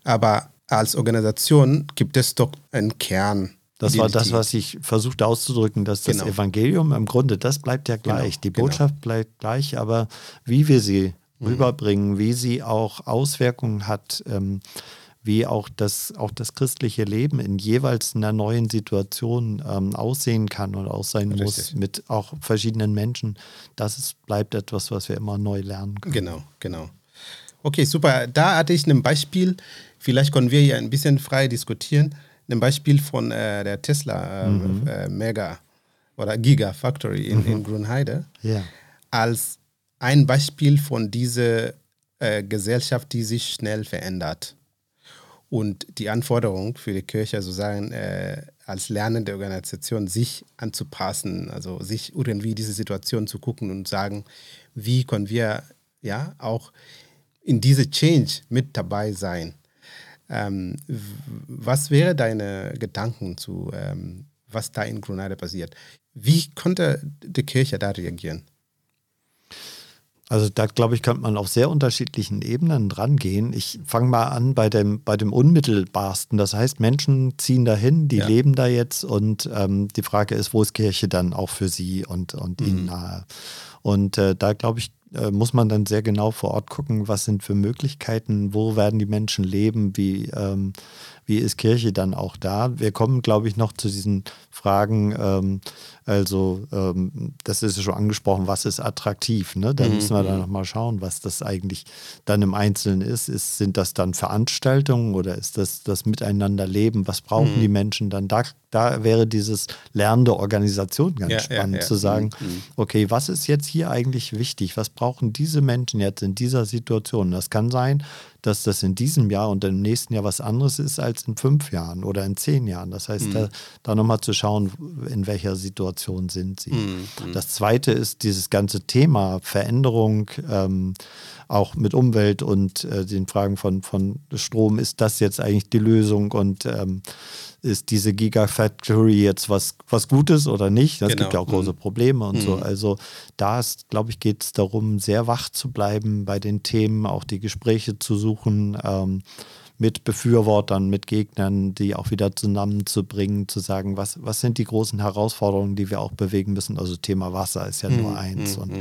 aber als Organisation gibt es doch einen Kern. Das war das, was ich versuchte auszudrücken, dass das genau. Evangelium im Grunde, das bleibt ja gleich. Genau, die genau. Botschaft genau. bleibt gleich, aber wie wir sie mhm. rüberbringen, wie sie auch Auswirkungen hat, ähm, wie auch das, auch das christliche Leben in jeweils einer neuen Situation ähm, aussehen kann und auch sein Richtig. muss mit auch verschiedenen Menschen, das ist, bleibt etwas, was wir immer neu lernen können. Genau, genau. Okay, super. Da hatte ich ein Beispiel Vielleicht können wir hier ein bisschen frei diskutieren. Ein Beispiel von äh, der Tesla äh, mhm. äh, Mega oder Giga Factory in, mhm. in Grünheide ja. als ein Beispiel von dieser äh, Gesellschaft, die sich schnell verändert. Und die Anforderung für die Kirche sozusagen äh, als lernende Organisation sich anzupassen, also sich irgendwie diese Situation zu gucken und sagen, wie können wir ja auch in diese Change mit dabei sein. Ähm, was wäre deine Gedanken zu, ähm, was da in Grenada passiert? Wie konnte die Kirche da reagieren? Also da glaube ich, könnte man auf sehr unterschiedlichen Ebenen dran gehen. Ich fange mal an bei dem, bei dem Unmittelbarsten. Das heißt, Menschen ziehen dahin, die ja. leben da jetzt und ähm, die Frage ist, wo ist Kirche dann auch für sie und, und mhm. ihnen nahe? Und äh, da glaube ich, äh, muss man dann sehr genau vor Ort gucken, was sind für Möglichkeiten, wo werden die Menschen leben, wie, ähm, wie ist Kirche dann auch da. Wir kommen, glaube ich, noch zu diesen Fragen, ähm, also ähm, das ist schon angesprochen, was ist attraktiv. Ne? Da mhm. müssen wir dann nochmal schauen, was das eigentlich dann im Einzelnen ist. ist. Sind das dann Veranstaltungen oder ist das das Miteinanderleben? Was brauchen mhm. die Menschen dann? Da, da wäre dieses lernende Organisation ganz ja, spannend ja, ja. zu sagen, mhm. mhm. okay, was ist jetzt hier eigentlich wichtig? Was brauchen diese Menschen jetzt in dieser Situation? Das kann sein, dass das in diesem Jahr und im nächsten Jahr was anderes ist als in fünf Jahren oder in zehn Jahren. Das heißt, mhm. da, da nochmal zu schauen, in welcher Situation sind sie. Mhm. Das zweite ist dieses ganze Thema Veränderung, ähm, auch mit Umwelt und äh, den Fragen von, von Strom. Ist das jetzt eigentlich die Lösung und ähm, ist diese Gigafactory jetzt was, was Gutes oder nicht? Das genau. gibt ja auch große mhm. Probleme und mhm. so. Also da ist, glaube ich, geht es darum, sehr wach zu bleiben bei den Themen, auch die Gespräche zu suchen. Ähm, mit Befürwortern, mit Gegnern, die auch wieder zusammenzubringen, zu sagen, was, was sind die großen Herausforderungen, die wir auch bewegen müssen. Also Thema Wasser ist ja nur mhm. eins. Und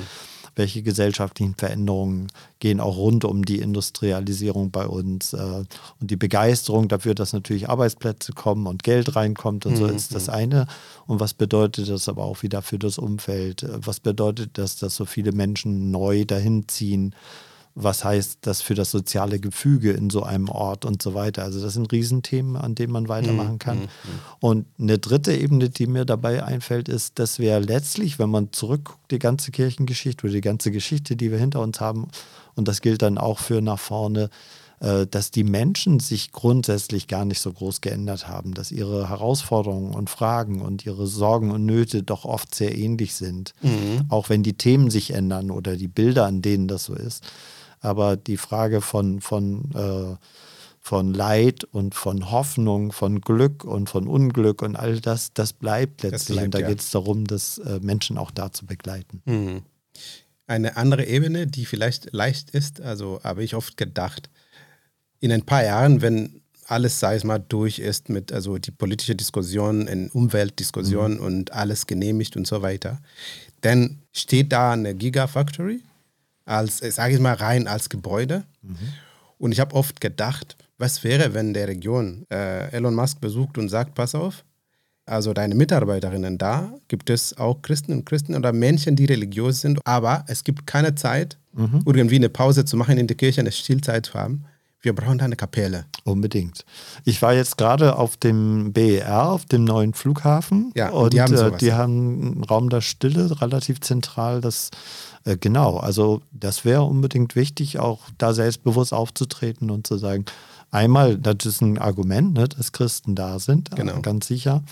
welche gesellschaftlichen Veränderungen gehen auch rund um die Industrialisierung bei uns äh, und die Begeisterung dafür, dass natürlich Arbeitsplätze kommen und Geld reinkommt und mhm. so ist das eine. Und was bedeutet das aber auch wieder für das Umfeld? Was bedeutet das, dass so viele Menschen neu dahin ziehen? Was heißt das für das soziale Gefüge in so einem Ort und so weiter. Also das sind Riesenthemen, an denen man weitermachen kann. Mhm. mhm. Und eine dritte Ebene, die mir dabei einfällt, ist, dass wir letztlich, wenn man zurückguckt, die ganze Kirchengeschichte oder die ganze Geschichte, die wir hinter uns haben, und das gilt dann auch für nach vorne, äh, dass die Menschen sich grundsätzlich gar nicht so groß geändert haben, dass ihre Herausforderungen und Fragen und ihre Sorgen und Nöte doch oft sehr ähnlich sind, mhm. auch wenn die Themen sich ändern oder die Bilder, an denen das so ist. Aber die Frage von, von, äh, von Leid und von Hoffnung, von Glück und von Unglück und all das, das bleibt letztlich. Das bleibt, und da ja. geht es darum, das äh, Menschen auch da zu begleiten. Mhm. Eine andere Ebene, die vielleicht leicht ist, also habe ich oft gedacht, in ein paar Jahren, wenn alles, sei es mal, durch ist mit also die politische Diskussion, in Umweltdiskussion mhm. und alles genehmigt und so weiter, dann steht da eine Gigafactory als, sage ich mal, rein als Gebäude. Mhm. Und ich habe oft gedacht, was wäre, wenn der Region äh, Elon Musk besucht und sagt, pass auf, also deine Mitarbeiterinnen da, gibt es auch Christen und Christen oder Menschen, die religiös sind, aber es gibt keine Zeit, mhm. irgendwie eine Pause zu machen in der Kirche, eine Stillzeit zu haben. Wir brauchen da eine Kapelle. Unbedingt. Ich war jetzt gerade auf dem BER, auf dem neuen Flughafen. Ja, und, und die, haben äh, die haben einen Raum der Stille, relativ zentral. Das äh, genau, also das wäre unbedingt wichtig, auch da selbstbewusst aufzutreten und zu sagen, einmal, das ist ein Argument, ne, dass Christen da sind, äh, genau. ganz sicher,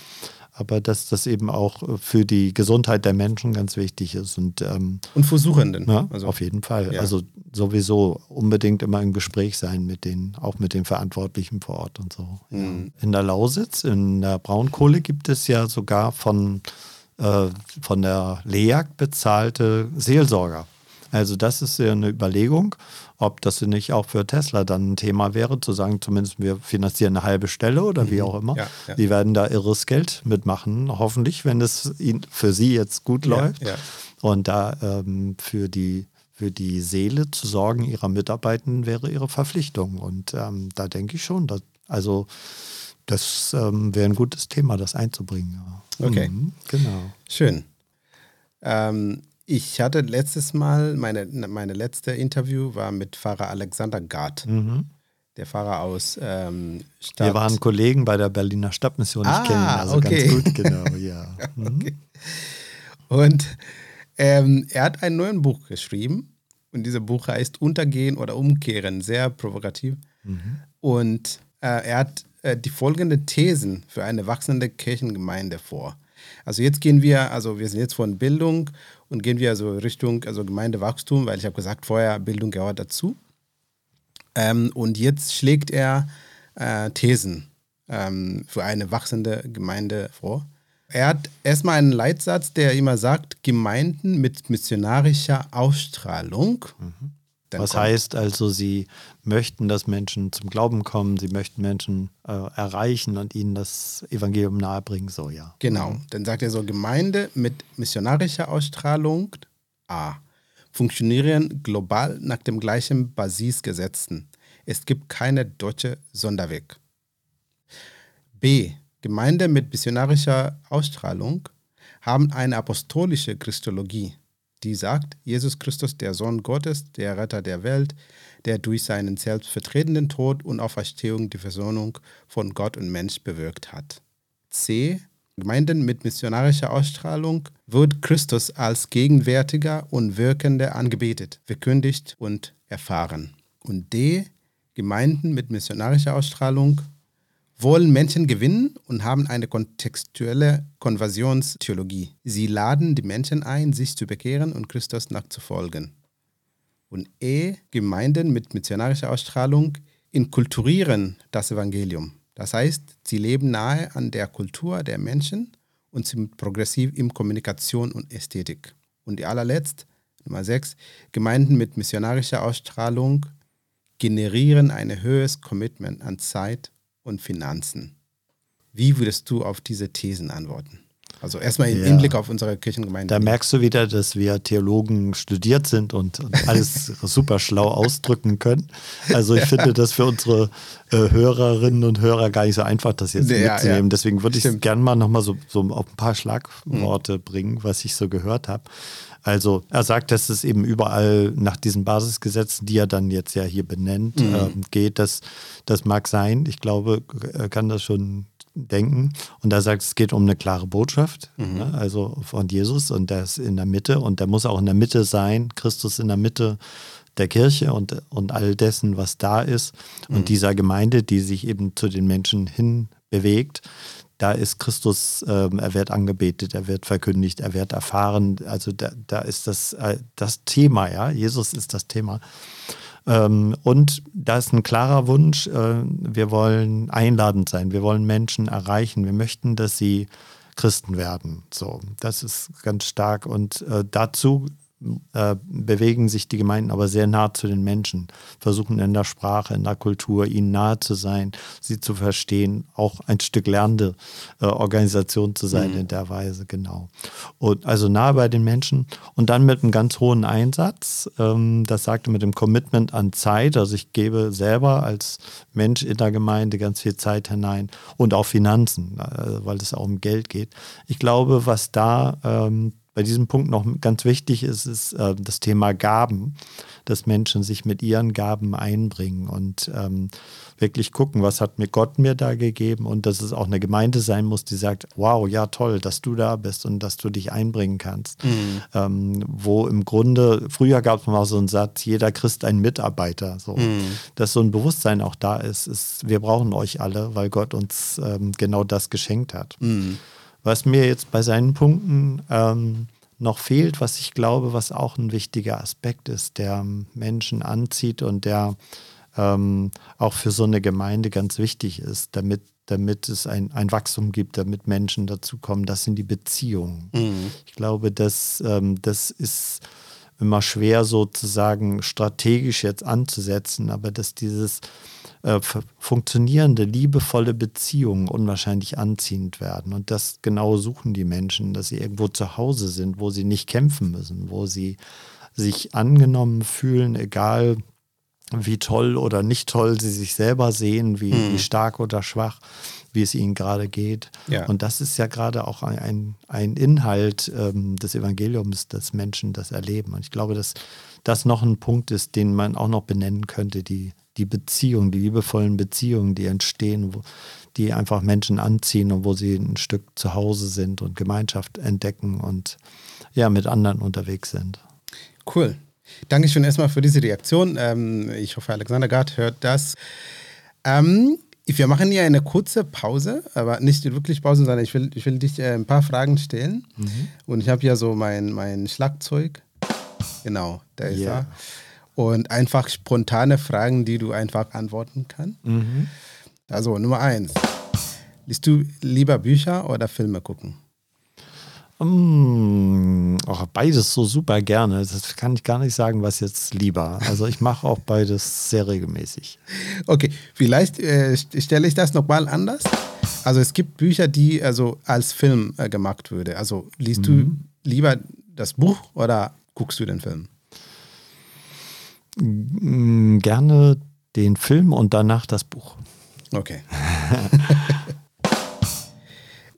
aber dass das eben auch für die Gesundheit der Menschen ganz wichtig ist. Und, ähm, und für Suchenden. Ja, also, auf jeden Fall. Ja. Also sowieso unbedingt immer im Gespräch sein mit den, auch mit den Verantwortlichen vor Ort und so. Mhm. In der Lausitz, in der Braunkohle gibt es ja sogar von äh, von der LEAG bezahlte Seelsorger. Also das ist ja eine Überlegung, ob das nicht auch für Tesla dann ein Thema wäre, zu sagen, zumindest wir finanzieren eine halbe Stelle oder wie mhm. auch immer. Ja, ja. Die werden da irres Geld mitmachen, hoffentlich, wenn es für sie jetzt gut läuft. Ja, Und da ähm, für die für die Seele zu sorgen ihrer Mitarbeitenden wäre ihre Verpflichtung. Und ähm, da denke ich schon, dass, also das ähm, wäre ein gutes Thema, das einzubringen. Okay. Mhm, genau. Schön. Ähm, ich hatte letztes Mal, meine, meine letzte Interview war mit Pfarrer Alexander Gard. Mhm. Der Pfarrer aus ähm, Stadt. Wir waren Kollegen bei der Berliner Stadtmission. Ah, ich kenne ihn also okay. ganz gut, genau, *laughs* ja. Mhm. okay. Und ähm, er hat ein neues Buch geschrieben. Und dieses Buch heißt Untergehen oder Umkehren, sehr provokativ. Mhm. Und äh, er hat die folgenden Thesen für eine wachsende Kirchengemeinde vor. Also jetzt gehen wir, also wir sind jetzt von Bildung und gehen wir also Richtung also Gemeindewachstum, weil ich habe gesagt, vorher Bildung gehört dazu. Ähm, und jetzt schlägt er äh, Thesen ähm, für eine wachsende Gemeinde vor. Er hat erstmal einen Leitsatz, der immer sagt, Gemeinden mit missionarischer Ausstrahlung. Mhm. Was kommt. heißt also, sie möchten, dass Menschen zum Glauben kommen, sie möchten Menschen äh, erreichen und ihnen das Evangelium nahebringen, so ja. Genau, dann sagt er so, Gemeinde mit missionarischer Ausstrahlung, A. funktionieren global nach dem gleichen Basisgesetzen. Es gibt keine deutsche Sonderweg. B. Gemeinden mit missionarischer Ausstrahlung haben eine apostolische Christologie, die sagt, Jesus Christus, der Sohn Gottes, der Retter der Welt, der durch seinen selbstvertretenden Tod und Auferstehung die Versöhnung von Gott und Mensch bewirkt hat. C. Gemeinden mit missionarischer Ausstrahlung wird Christus als gegenwärtiger und wirkender angebetet, verkündigt und erfahren. Und D. Gemeinden mit missionarischer Ausstrahlung wollen Menschen gewinnen und haben eine kontextuelle Konversionstheologie. Sie laden die Menschen ein, sich zu bekehren und Christus nachzufolgen. Und E, Gemeinden mit missionarischer Ausstrahlung inkulturieren das Evangelium. Das heißt, sie leben nahe an der Kultur der Menschen und sind progressiv in Kommunikation und Ästhetik. Und die allerletzt, Nummer 6, Gemeinden mit missionarischer Ausstrahlung generieren ein höheres Commitment an Zeit und Finanzen. Wie würdest du auf diese Thesen antworten? Also erstmal im ja. Hinblick auf unsere Kirchengemeinde. Da merkst du wieder, dass wir Theologen studiert sind und, und *laughs* alles super schlau ausdrücken können. Also ich finde das für unsere äh, Hörerinnen und Hörer gar nicht so einfach, das jetzt ja, mitzunehmen. Ja. Deswegen würde ich gerne mal nochmal so, so auf ein paar Schlagworte mhm. bringen, was ich so gehört habe. Also er sagt, dass es eben überall nach diesen Basisgesetzen, die er dann jetzt ja hier benennt, mhm. äh, geht. Das, das mag sein. Ich glaube, er kann das schon denken. Und er sagt, es geht um eine klare Botschaft, mhm. ne? also von Jesus und der ist in der Mitte und der muss auch in der Mitte sein, Christus in der Mitte der Kirche und, und all dessen, was da ist. Und mhm. dieser Gemeinde, die sich eben zu den Menschen hin bewegt, da ist Christus, ähm, er wird angebetet, er wird verkündigt, er wird erfahren. Also da, da ist das, äh, das Thema, ja. Jesus ist das Thema. Ähm, und da ist ein klarer Wunsch, äh, wir wollen einladend sein, wir wollen Menschen erreichen, wir möchten, dass sie Christen werden. So, das ist ganz stark. Und äh, dazu äh, bewegen sich die Gemeinden aber sehr nah zu den Menschen, versuchen in der Sprache, in der Kultur ihnen nahe zu sein, sie zu verstehen, auch ein Stück lernende äh, Organisation zu sein mhm. in der Weise, genau. Und also nahe bei den Menschen und dann mit einem ganz hohen Einsatz, ähm, das sagte mit dem Commitment an Zeit, also ich gebe selber als Mensch in der Gemeinde ganz viel Zeit hinein und auch Finanzen, äh, weil es auch um Geld geht. Ich glaube, was da ähm, bei diesem Punkt noch ganz wichtig ist, ist äh, das Thema Gaben, dass Menschen sich mit ihren Gaben einbringen und ähm, wirklich gucken, was hat mir Gott mir da gegeben und dass es auch eine Gemeinde sein muss, die sagt, wow, ja toll, dass du da bist und dass du dich einbringen kannst. Mhm. Ähm, wo im Grunde, früher gab es mal so einen Satz, jeder Christ ein Mitarbeiter, so, mhm. dass so ein Bewusstsein auch da ist, ist, wir brauchen euch alle, weil Gott uns ähm, genau das geschenkt hat. Mhm. Was mir jetzt bei seinen Punkten ähm, noch fehlt, was ich glaube, was auch ein wichtiger Aspekt ist, der Menschen anzieht und der ähm, auch für so eine Gemeinde ganz wichtig ist, damit, damit es ein, ein Wachstum gibt, damit Menschen dazukommen, das sind die Beziehungen. Mhm. Ich glaube, das, ähm, das ist immer schwer sozusagen strategisch jetzt anzusetzen, aber dass dieses äh, funktionierende, liebevolle Beziehungen unwahrscheinlich anziehend werden. Und das genau suchen die Menschen, dass sie irgendwo zu Hause sind, wo sie nicht kämpfen müssen, wo sie sich angenommen fühlen, egal wie toll oder nicht toll sie sich selber sehen, wie, hm. wie stark oder schwach, wie es ihnen gerade geht. Ja. Und das ist ja gerade auch ein, ein Inhalt ähm, des Evangeliums, dass Menschen das erleben. Und ich glaube, dass das noch ein Punkt ist, den man auch noch benennen könnte, die die Beziehungen, die liebevollen Beziehungen, die entstehen, wo, die einfach Menschen anziehen und wo sie ein Stück zu Hause sind und Gemeinschaft entdecken und ja, mit anderen unterwegs sind. Cool. Dankeschön erstmal für diese Reaktion. Ähm, ich hoffe, Alexander Gard hört das. Ähm, wir machen hier eine kurze Pause, aber nicht wirklich Pause, sondern ich will, ich will dich äh, ein paar Fragen stellen. Mhm. Und ich habe hier so mein, mein Schlagzeug. Genau, da ist yeah. er und einfach spontane Fragen, die du einfach antworten kannst. Mhm. Also Nummer eins. Liest du lieber Bücher oder Filme gucken? Mm, oh, beides so super gerne. Das kann ich gar nicht sagen, was jetzt lieber. Also ich mache auch beides sehr regelmäßig. Okay, vielleicht äh, stelle ich das nochmal anders. Also es gibt Bücher, die also als Film äh, gemacht würde. Also liest mhm. du lieber das Buch oder guckst du den Film? Gerne den Film und danach das Buch. Okay. *laughs*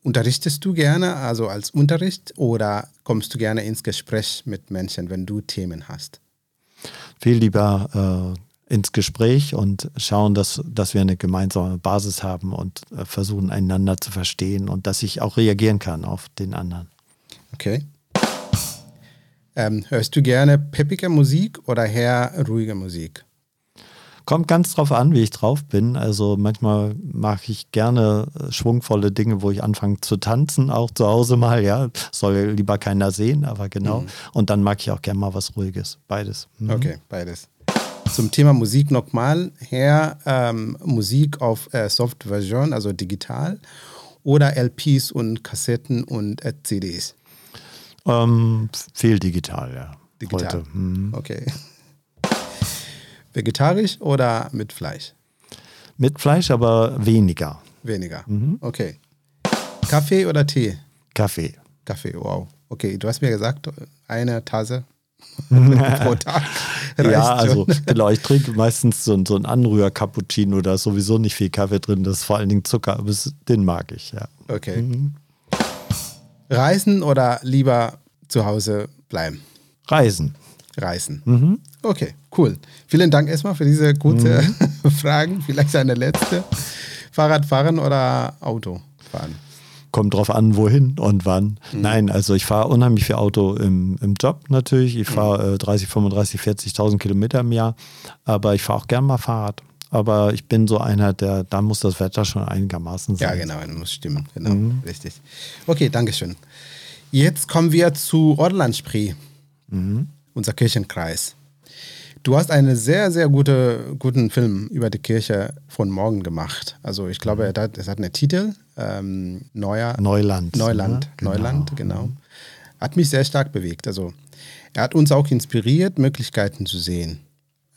Unterrichtest du gerne, also als Unterricht, oder kommst du gerne ins Gespräch mit Menschen, wenn du Themen hast? Viel lieber äh, ins Gespräch und schauen, dass, dass wir eine gemeinsame Basis haben und äh, versuchen, einander zu verstehen und dass ich auch reagieren kann auf den anderen. Okay. Ähm, hörst du gerne peppige Musik oder eher ruhige Musik? Kommt ganz drauf an, wie ich drauf bin. Also manchmal mache ich gerne äh, schwungvolle Dinge, wo ich anfange zu tanzen, auch zu Hause mal, ja. Soll lieber keiner sehen, aber genau. Mhm. Und dann mag ich auch gerne mal was Ruhiges. Beides. Mhm. Okay, beides. Zum Thema Musik nochmal her, ähm, Musik auf äh, Soft-Version, also digital, oder LPs und Kassetten und äh, CDs? Ähm, viel digital, ja. Digital. Mhm. Okay. Vegetarisch oder mit Fleisch? Mit Fleisch, aber weniger. Weniger. Mhm. Okay. Kaffee oder Tee? Kaffee. Kaffee, wow. Okay, du hast mir gesagt, eine Tasse *laughs* pro Tag. ja, also genau, ich trinke meistens so, so ein Anrühr-Cappuccino, da ist sowieso nicht viel Kaffee drin, das ist vor allen Dingen Zucker, aber den mag ich, ja. Okay. Mhm. Reisen oder lieber zu Hause bleiben? Reisen. Reisen. Mhm. Okay, cool. Vielen Dank erstmal für diese kurze mhm. *laughs* Fragen. Vielleicht eine letzte. Fahrradfahren oder Auto fahren? Kommt drauf an, wohin und wann. Mhm. Nein, also ich fahre unheimlich viel Auto im, im Job natürlich. Ich fahre äh, 30, 35, 40.000 Kilometer im Jahr. Aber ich fahre auch gern mal Fahrrad. Aber ich bin so einer, der, da muss das Wetter schon einigermaßen sein. Ja, genau, das muss stimmen. Genau, mhm. richtig. Okay, Dankeschön. Jetzt kommen wir zu Orlandspree, mhm. unser Kirchenkreis. Du hast einen sehr, sehr gute, guten Film über die Kirche von morgen gemacht. Also ich glaube, mhm. es hat einen Titel, ähm, Neuer, Neuland. Neuland, ne? genau. Neuland, genau. Hat mich sehr stark bewegt. Also er hat uns auch inspiriert, Möglichkeiten zu sehen.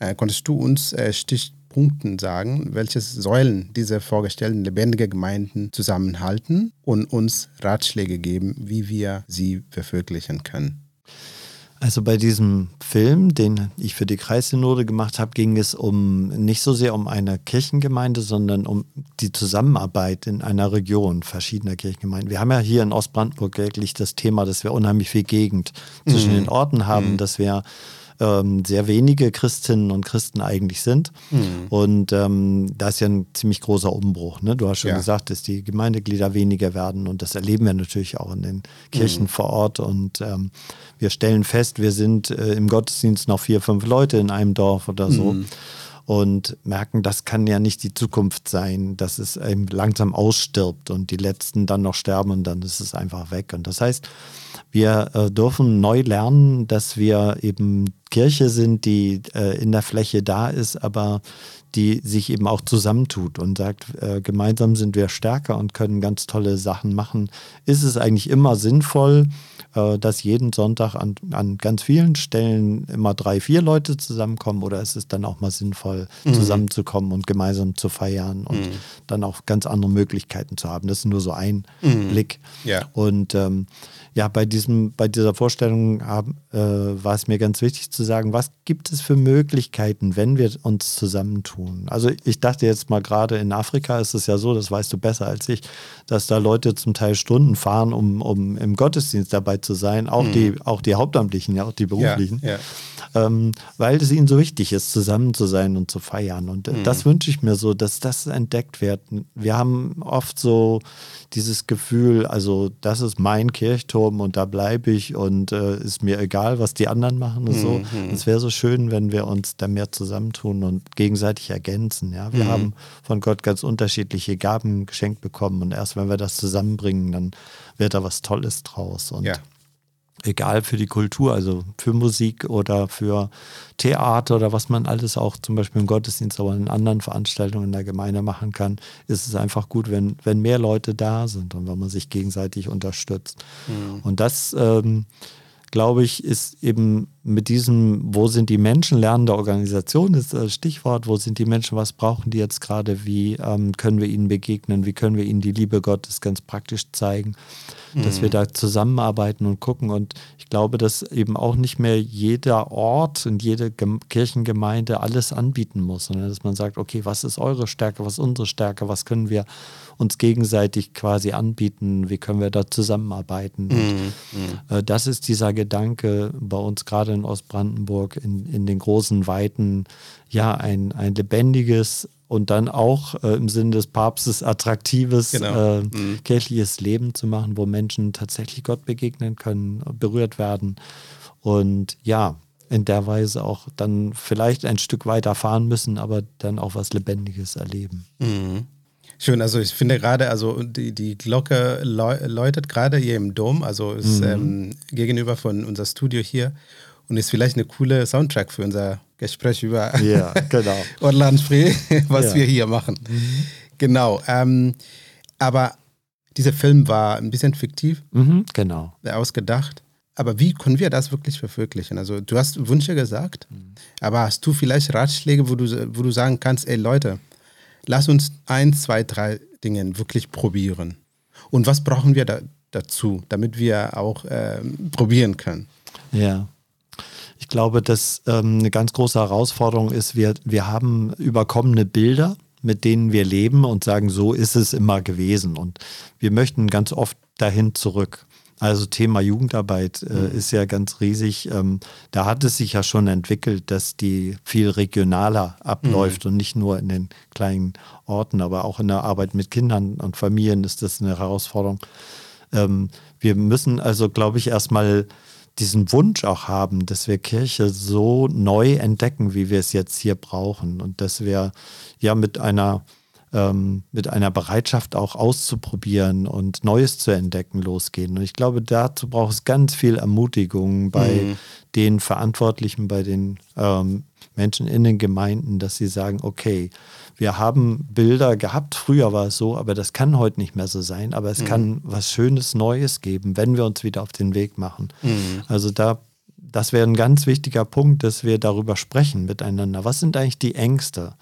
Äh, konntest du uns äh, Stich, Punkten sagen, welche Säulen diese vorgestellten lebendige Gemeinden zusammenhalten und uns Ratschläge geben, wie wir sie verwirklichen können. Also bei diesem Film, den ich für die Kreissynode gemacht habe, ging es um nicht so sehr um eine Kirchengemeinde, sondern um die Zusammenarbeit in einer Region verschiedener Kirchengemeinden. Wir haben ja hier in Ostbrandenburg wirklich das Thema, dass wir unheimlich viel Gegend zwischen mhm. den Orten haben, mhm. dass wir ähm, sehr wenige Christinnen und Christen eigentlich sind. Mhm. Und ähm, da ist ja ein ziemlich großer Umbruch. Ne? Du hast schon ja. gesagt, dass die Gemeindeglieder weniger werden und das erleben wir natürlich auch in den Kirchen mhm. vor Ort. Und ähm, wir stellen fest, wir sind äh, im Gottesdienst noch vier, fünf Leute in einem Dorf oder so. Mhm und merken, das kann ja nicht die Zukunft sein, dass es eben langsam ausstirbt und die Letzten dann noch sterben und dann ist es einfach weg. Und das heißt, wir äh, dürfen neu lernen, dass wir eben Kirche sind, die äh, in der Fläche da ist, aber die sich eben auch zusammentut und sagt, äh, gemeinsam sind wir stärker und können ganz tolle Sachen machen. Ist es eigentlich immer sinnvoll, äh, dass jeden Sonntag an, an ganz vielen Stellen immer drei, vier Leute zusammenkommen oder ist es dann auch mal sinnvoll, mhm. zusammenzukommen und gemeinsam zu feiern und mhm. dann auch ganz andere Möglichkeiten zu haben? Das ist nur so ein mhm. Blick. Ja. Und ähm, ja, bei, diesem, bei dieser Vorstellung haben, äh, war es mir ganz wichtig zu sagen, was gibt es für Möglichkeiten, wenn wir uns zusammentun? Also ich dachte jetzt mal gerade in Afrika ist es ja so, das weißt du besser als ich, dass da Leute zum Teil Stunden fahren, um, um im Gottesdienst dabei zu sein, auch, mhm. die, auch die Hauptamtlichen, ja, auch die Beruflichen, ja, ja. Ähm, weil es ihnen so wichtig ist, zusammen zu sein und zu feiern. Und mhm. das wünsche ich mir so, dass das entdeckt wird. Wir haben oft so dieses Gefühl, also das ist mein Kirchturm und da bleibe ich und äh, ist mir egal, was die anderen machen und so. Mhm. Es wäre so schön, wenn wir uns da mehr zusammentun und gegenseitig ergänzen. Ja, wir mhm. haben von Gott ganz unterschiedliche Gaben geschenkt bekommen und erst wenn wir das zusammenbringen, dann wird da was Tolles draus. Und ja egal für die Kultur, also für Musik oder für Theater oder was man alles auch zum Beispiel im Gottesdienst, aber in anderen Veranstaltungen in der Gemeinde machen kann, ist es einfach gut, wenn, wenn mehr Leute da sind und wenn man sich gegenseitig unterstützt. Mhm. Und das, ähm, glaube ich, ist eben mit diesem, wo sind die Menschen, lernende Organisation ist das Stichwort, wo sind die Menschen, was brauchen die jetzt gerade, wie ähm, können wir ihnen begegnen, wie können wir ihnen die Liebe Gottes ganz praktisch zeigen, mhm. dass wir mhm. da zusammenarbeiten und gucken. Und ich glaube, dass eben auch nicht mehr jeder Ort und jede Gem Kirchengemeinde alles anbieten muss, sondern dass man sagt, okay, was ist eure Stärke, was ist unsere Stärke, was können wir uns gegenseitig quasi anbieten, wie können wir da zusammenarbeiten. Mhm. Und, äh, das ist dieser Gedanke bei uns gerade in Ostbrandenburg, in, in den großen Weiten, ja, ein, ein lebendiges und dann auch äh, im Sinne des Papstes attraktives genau. äh, mhm. kirchliches Leben zu machen, wo Menschen tatsächlich Gott begegnen können, berührt werden. Und ja, in der Weise auch dann vielleicht ein Stück weiter fahren müssen, aber dann auch was Lebendiges erleben. Mhm. Schön, also ich finde gerade, also die, die Glocke läutet gerade hier im Dom, also ist mhm. ähm, gegenüber von unser Studio hier und ist vielleicht eine coole Soundtrack für unser Gespräch über ja, genau. *laughs* Orlan Spree, was ja. wir hier machen. Mhm. Genau. Ähm, aber dieser Film war ein bisschen fiktiv. Mhm, genau. Ausgedacht. Aber wie können wir das wirklich verwirklichen? Also du hast Wünsche gesagt, mhm. aber hast du vielleicht Ratschläge, wo du, wo du sagen kannst, ey Leute, lass uns ein, zwei, drei Dinge wirklich probieren. Und was brauchen wir da, dazu, damit wir auch ähm, probieren können? Ja. Ich glaube, dass ähm, eine ganz große Herausforderung ist, wir, wir haben überkommene Bilder, mit denen wir leben und sagen, so ist es immer gewesen. Und wir möchten ganz oft dahin zurück. Also Thema Jugendarbeit äh, mhm. ist ja ganz riesig. Ähm, da hat es sich ja schon entwickelt, dass die viel regionaler abläuft mhm. und nicht nur in den kleinen Orten, aber auch in der Arbeit mit Kindern und Familien ist das eine Herausforderung. Ähm, wir müssen also, glaube ich, erstmal diesen Wunsch auch haben, dass wir Kirche so neu entdecken, wie wir es jetzt hier brauchen und dass wir ja mit einer ähm, mit einer Bereitschaft auch auszuprobieren und Neues zu entdecken losgehen. Und ich glaube, dazu braucht es ganz viel Ermutigung bei mhm. den Verantwortlichen, bei den ähm, Menschen in den Gemeinden, dass sie sagen, okay, wir haben Bilder gehabt, früher war es so, aber das kann heute nicht mehr so sein, aber es mhm. kann was Schönes Neues geben, wenn wir uns wieder auf den Weg machen. Mhm. Also da das wäre ein ganz wichtiger Punkt, dass wir darüber sprechen miteinander. Was sind eigentlich die Ängste?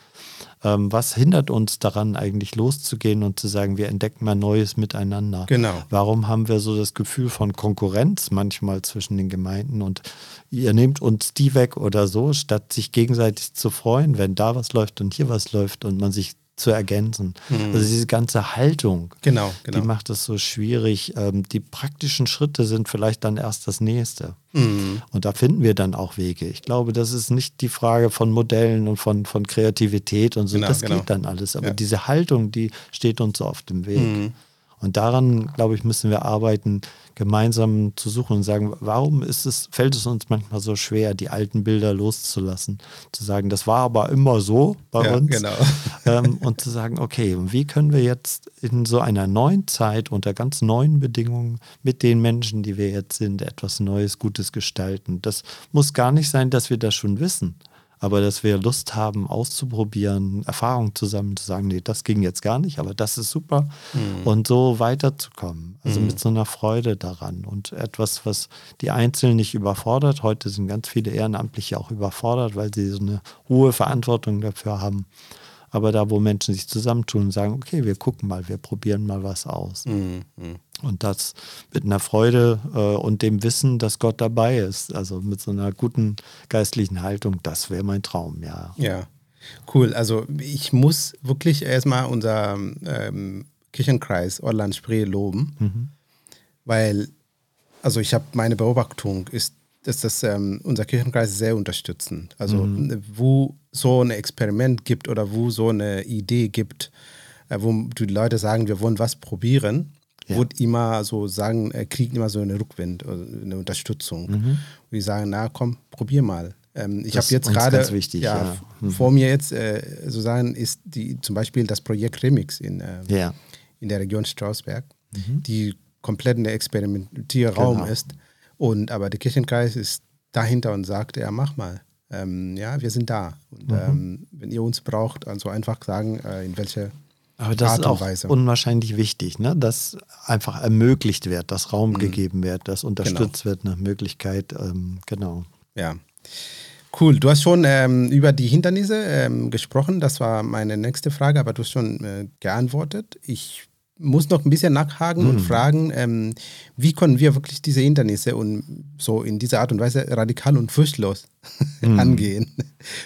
Ähm, was hindert uns daran, eigentlich loszugehen und zu sagen, wir entdecken mal Neues miteinander? Genau. Warum haben wir so das Gefühl von Konkurrenz manchmal zwischen den Gemeinden und ihr nehmt uns die weg oder so, statt sich gegenseitig zu freuen, wenn da was läuft und hier was läuft und man sich zu ergänzen. Mhm. Also diese ganze Haltung, genau, genau. die macht es so schwierig. Ähm, die praktischen Schritte sind vielleicht dann erst das nächste. Mhm. Und da finden wir dann auch Wege. Ich glaube, das ist nicht die Frage von Modellen und von, von Kreativität und so. Genau, das genau. geht dann alles. Aber ja. diese Haltung, die steht uns so auf dem Weg. Und daran, glaube ich, müssen wir arbeiten, gemeinsam zu suchen und sagen, warum ist es, fällt es uns manchmal so schwer, die alten Bilder loszulassen? Zu sagen, das war aber immer so bei ja, uns. Genau. *laughs* Ähm, und zu sagen, okay, wie können wir jetzt in so einer neuen Zeit unter ganz neuen Bedingungen mit den Menschen, die wir jetzt sind, etwas Neues, Gutes gestalten? Das muss gar nicht sein, dass wir das schon wissen aber dass wir Lust haben, auszuprobieren, Erfahrungen zusammen zu sagen, nee, das ging jetzt gar nicht, aber das ist super mhm. und so weiterzukommen. Also mhm. mit so einer Freude daran und etwas, was die Einzelnen nicht überfordert. Heute sind ganz viele Ehrenamtliche auch überfordert, weil sie so eine hohe Verantwortung dafür haben. Aber da, wo Menschen sich zusammentun und sagen, okay, wir gucken mal, wir probieren mal was aus. Mhm. Und das mit einer Freude äh, und dem Wissen, dass Gott dabei ist. Also mit so einer guten geistlichen Haltung, das wäre mein Traum, ja. Ja, cool. Also ich muss wirklich erstmal unser ähm, Kirchenkreis Orland Spree loben, mhm. weil, also ich habe meine Beobachtung ist, dass das ähm, unser Kirchenkreis sehr unterstützend. Also mhm. wo so ein Experiment gibt oder wo so eine Idee gibt, äh, wo die Leute sagen, wir wollen was probieren, ja. wird immer so sagen, er kriegt immer so eine Rückwind, also eine Unterstützung. Mhm. Die sagen, na komm, probier mal. Ähm, ich habe jetzt gerade ja, ja. Mhm. vor mir jetzt äh, sozusagen ist die zum Beispiel das Projekt Remix in, äh, ja. in der Region Strausberg, mhm. die komplett ein Experimentierraum genau. ist. Und aber der Kirchenkreis ist dahinter und sagt, ja, mach mal. Ähm, ja, wir sind da. Und mhm. ähm, wenn ihr uns braucht, also einfach sagen, äh, in welche aber das Art ist auch Weise. unwahrscheinlich wichtig, ne? dass einfach ermöglicht wird, dass Raum mhm. gegeben wird, dass unterstützt genau. wird, eine Möglichkeit, ähm, genau. Ja. Cool. Du hast schon ähm, über die Hindernisse ähm, gesprochen. Das war meine nächste Frage, aber du hast schon äh, geantwortet. Ich muss noch ein bisschen nachhaken hm. und fragen, ähm, wie können wir wirklich diese Hindernisse und so in dieser Art und Weise radikal und furchtlos *laughs* hm. angehen?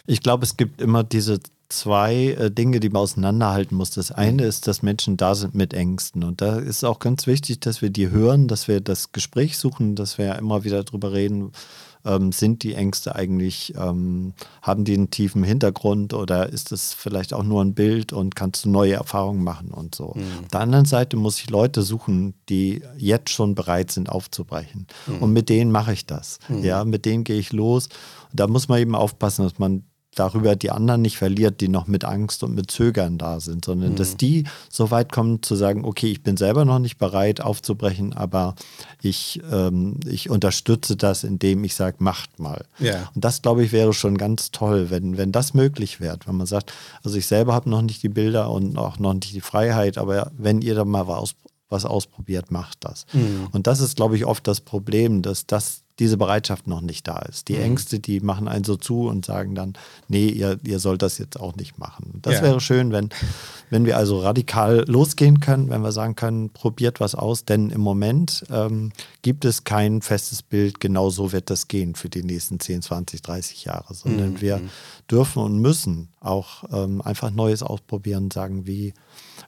Ich glaube, es gibt immer diese zwei äh, Dinge, die man auseinanderhalten muss. Das eine ist, dass Menschen da sind mit Ängsten. Und da ist auch ganz wichtig, dass wir die hören, dass wir das Gespräch suchen, dass wir immer wieder darüber reden, ähm, sind die Ängste eigentlich, ähm, haben die einen tiefen Hintergrund oder ist es vielleicht auch nur ein Bild und kannst du neue Erfahrungen machen und so. Mhm. Auf der anderen Seite muss ich Leute suchen, die jetzt schon bereit sind aufzubrechen. Mhm. Und mit denen mache ich das. Mhm. Ja, mit denen gehe ich los. Und da muss man eben aufpassen, dass man darüber die anderen nicht verliert, die noch mit Angst und mit Zögern da sind, sondern mhm. dass die so weit kommen zu sagen, okay, ich bin selber noch nicht bereit aufzubrechen, aber ich, ähm, ich unterstütze das, indem ich sage, macht mal. Ja. Und das, glaube ich, wäre schon ganz toll, wenn, wenn das möglich wäre, wenn man sagt, also ich selber habe noch nicht die Bilder und auch noch nicht die Freiheit, aber wenn ihr da mal was, was ausprobiert, macht das. Mhm. Und das ist, glaube ich, oft das Problem, dass das diese Bereitschaft noch nicht da ist. Die mhm. Ängste, die machen einen so zu und sagen dann, nee, ihr, ihr sollt das jetzt auch nicht machen. Das ja. wäre schön, wenn, wenn wir also radikal losgehen können, wenn wir sagen können, probiert was aus, denn im Moment ähm, gibt es kein festes Bild, genau so wird das gehen für die nächsten 10, 20, 30 Jahre, sondern mhm. wir dürfen und müssen auch ähm, einfach Neues ausprobieren sagen, wie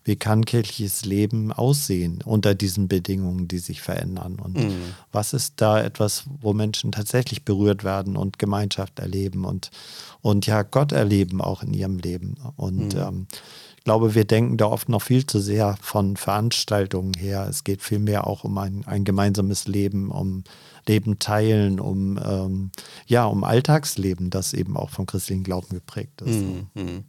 wie kann kirchliches Leben aussehen unter diesen Bedingungen, die sich verändern? Und mhm. was ist da etwas, wo Menschen tatsächlich berührt werden und Gemeinschaft erleben und, und ja, Gott erleben auch in ihrem Leben? Und mhm. ähm, ich glaube, wir denken da oft noch viel zu sehr von Veranstaltungen her. Es geht vielmehr auch um ein, ein gemeinsames Leben, um Leben teilen, um, ähm, ja, um Alltagsleben, das eben auch vom christlichen Glauben geprägt ist. Mhm.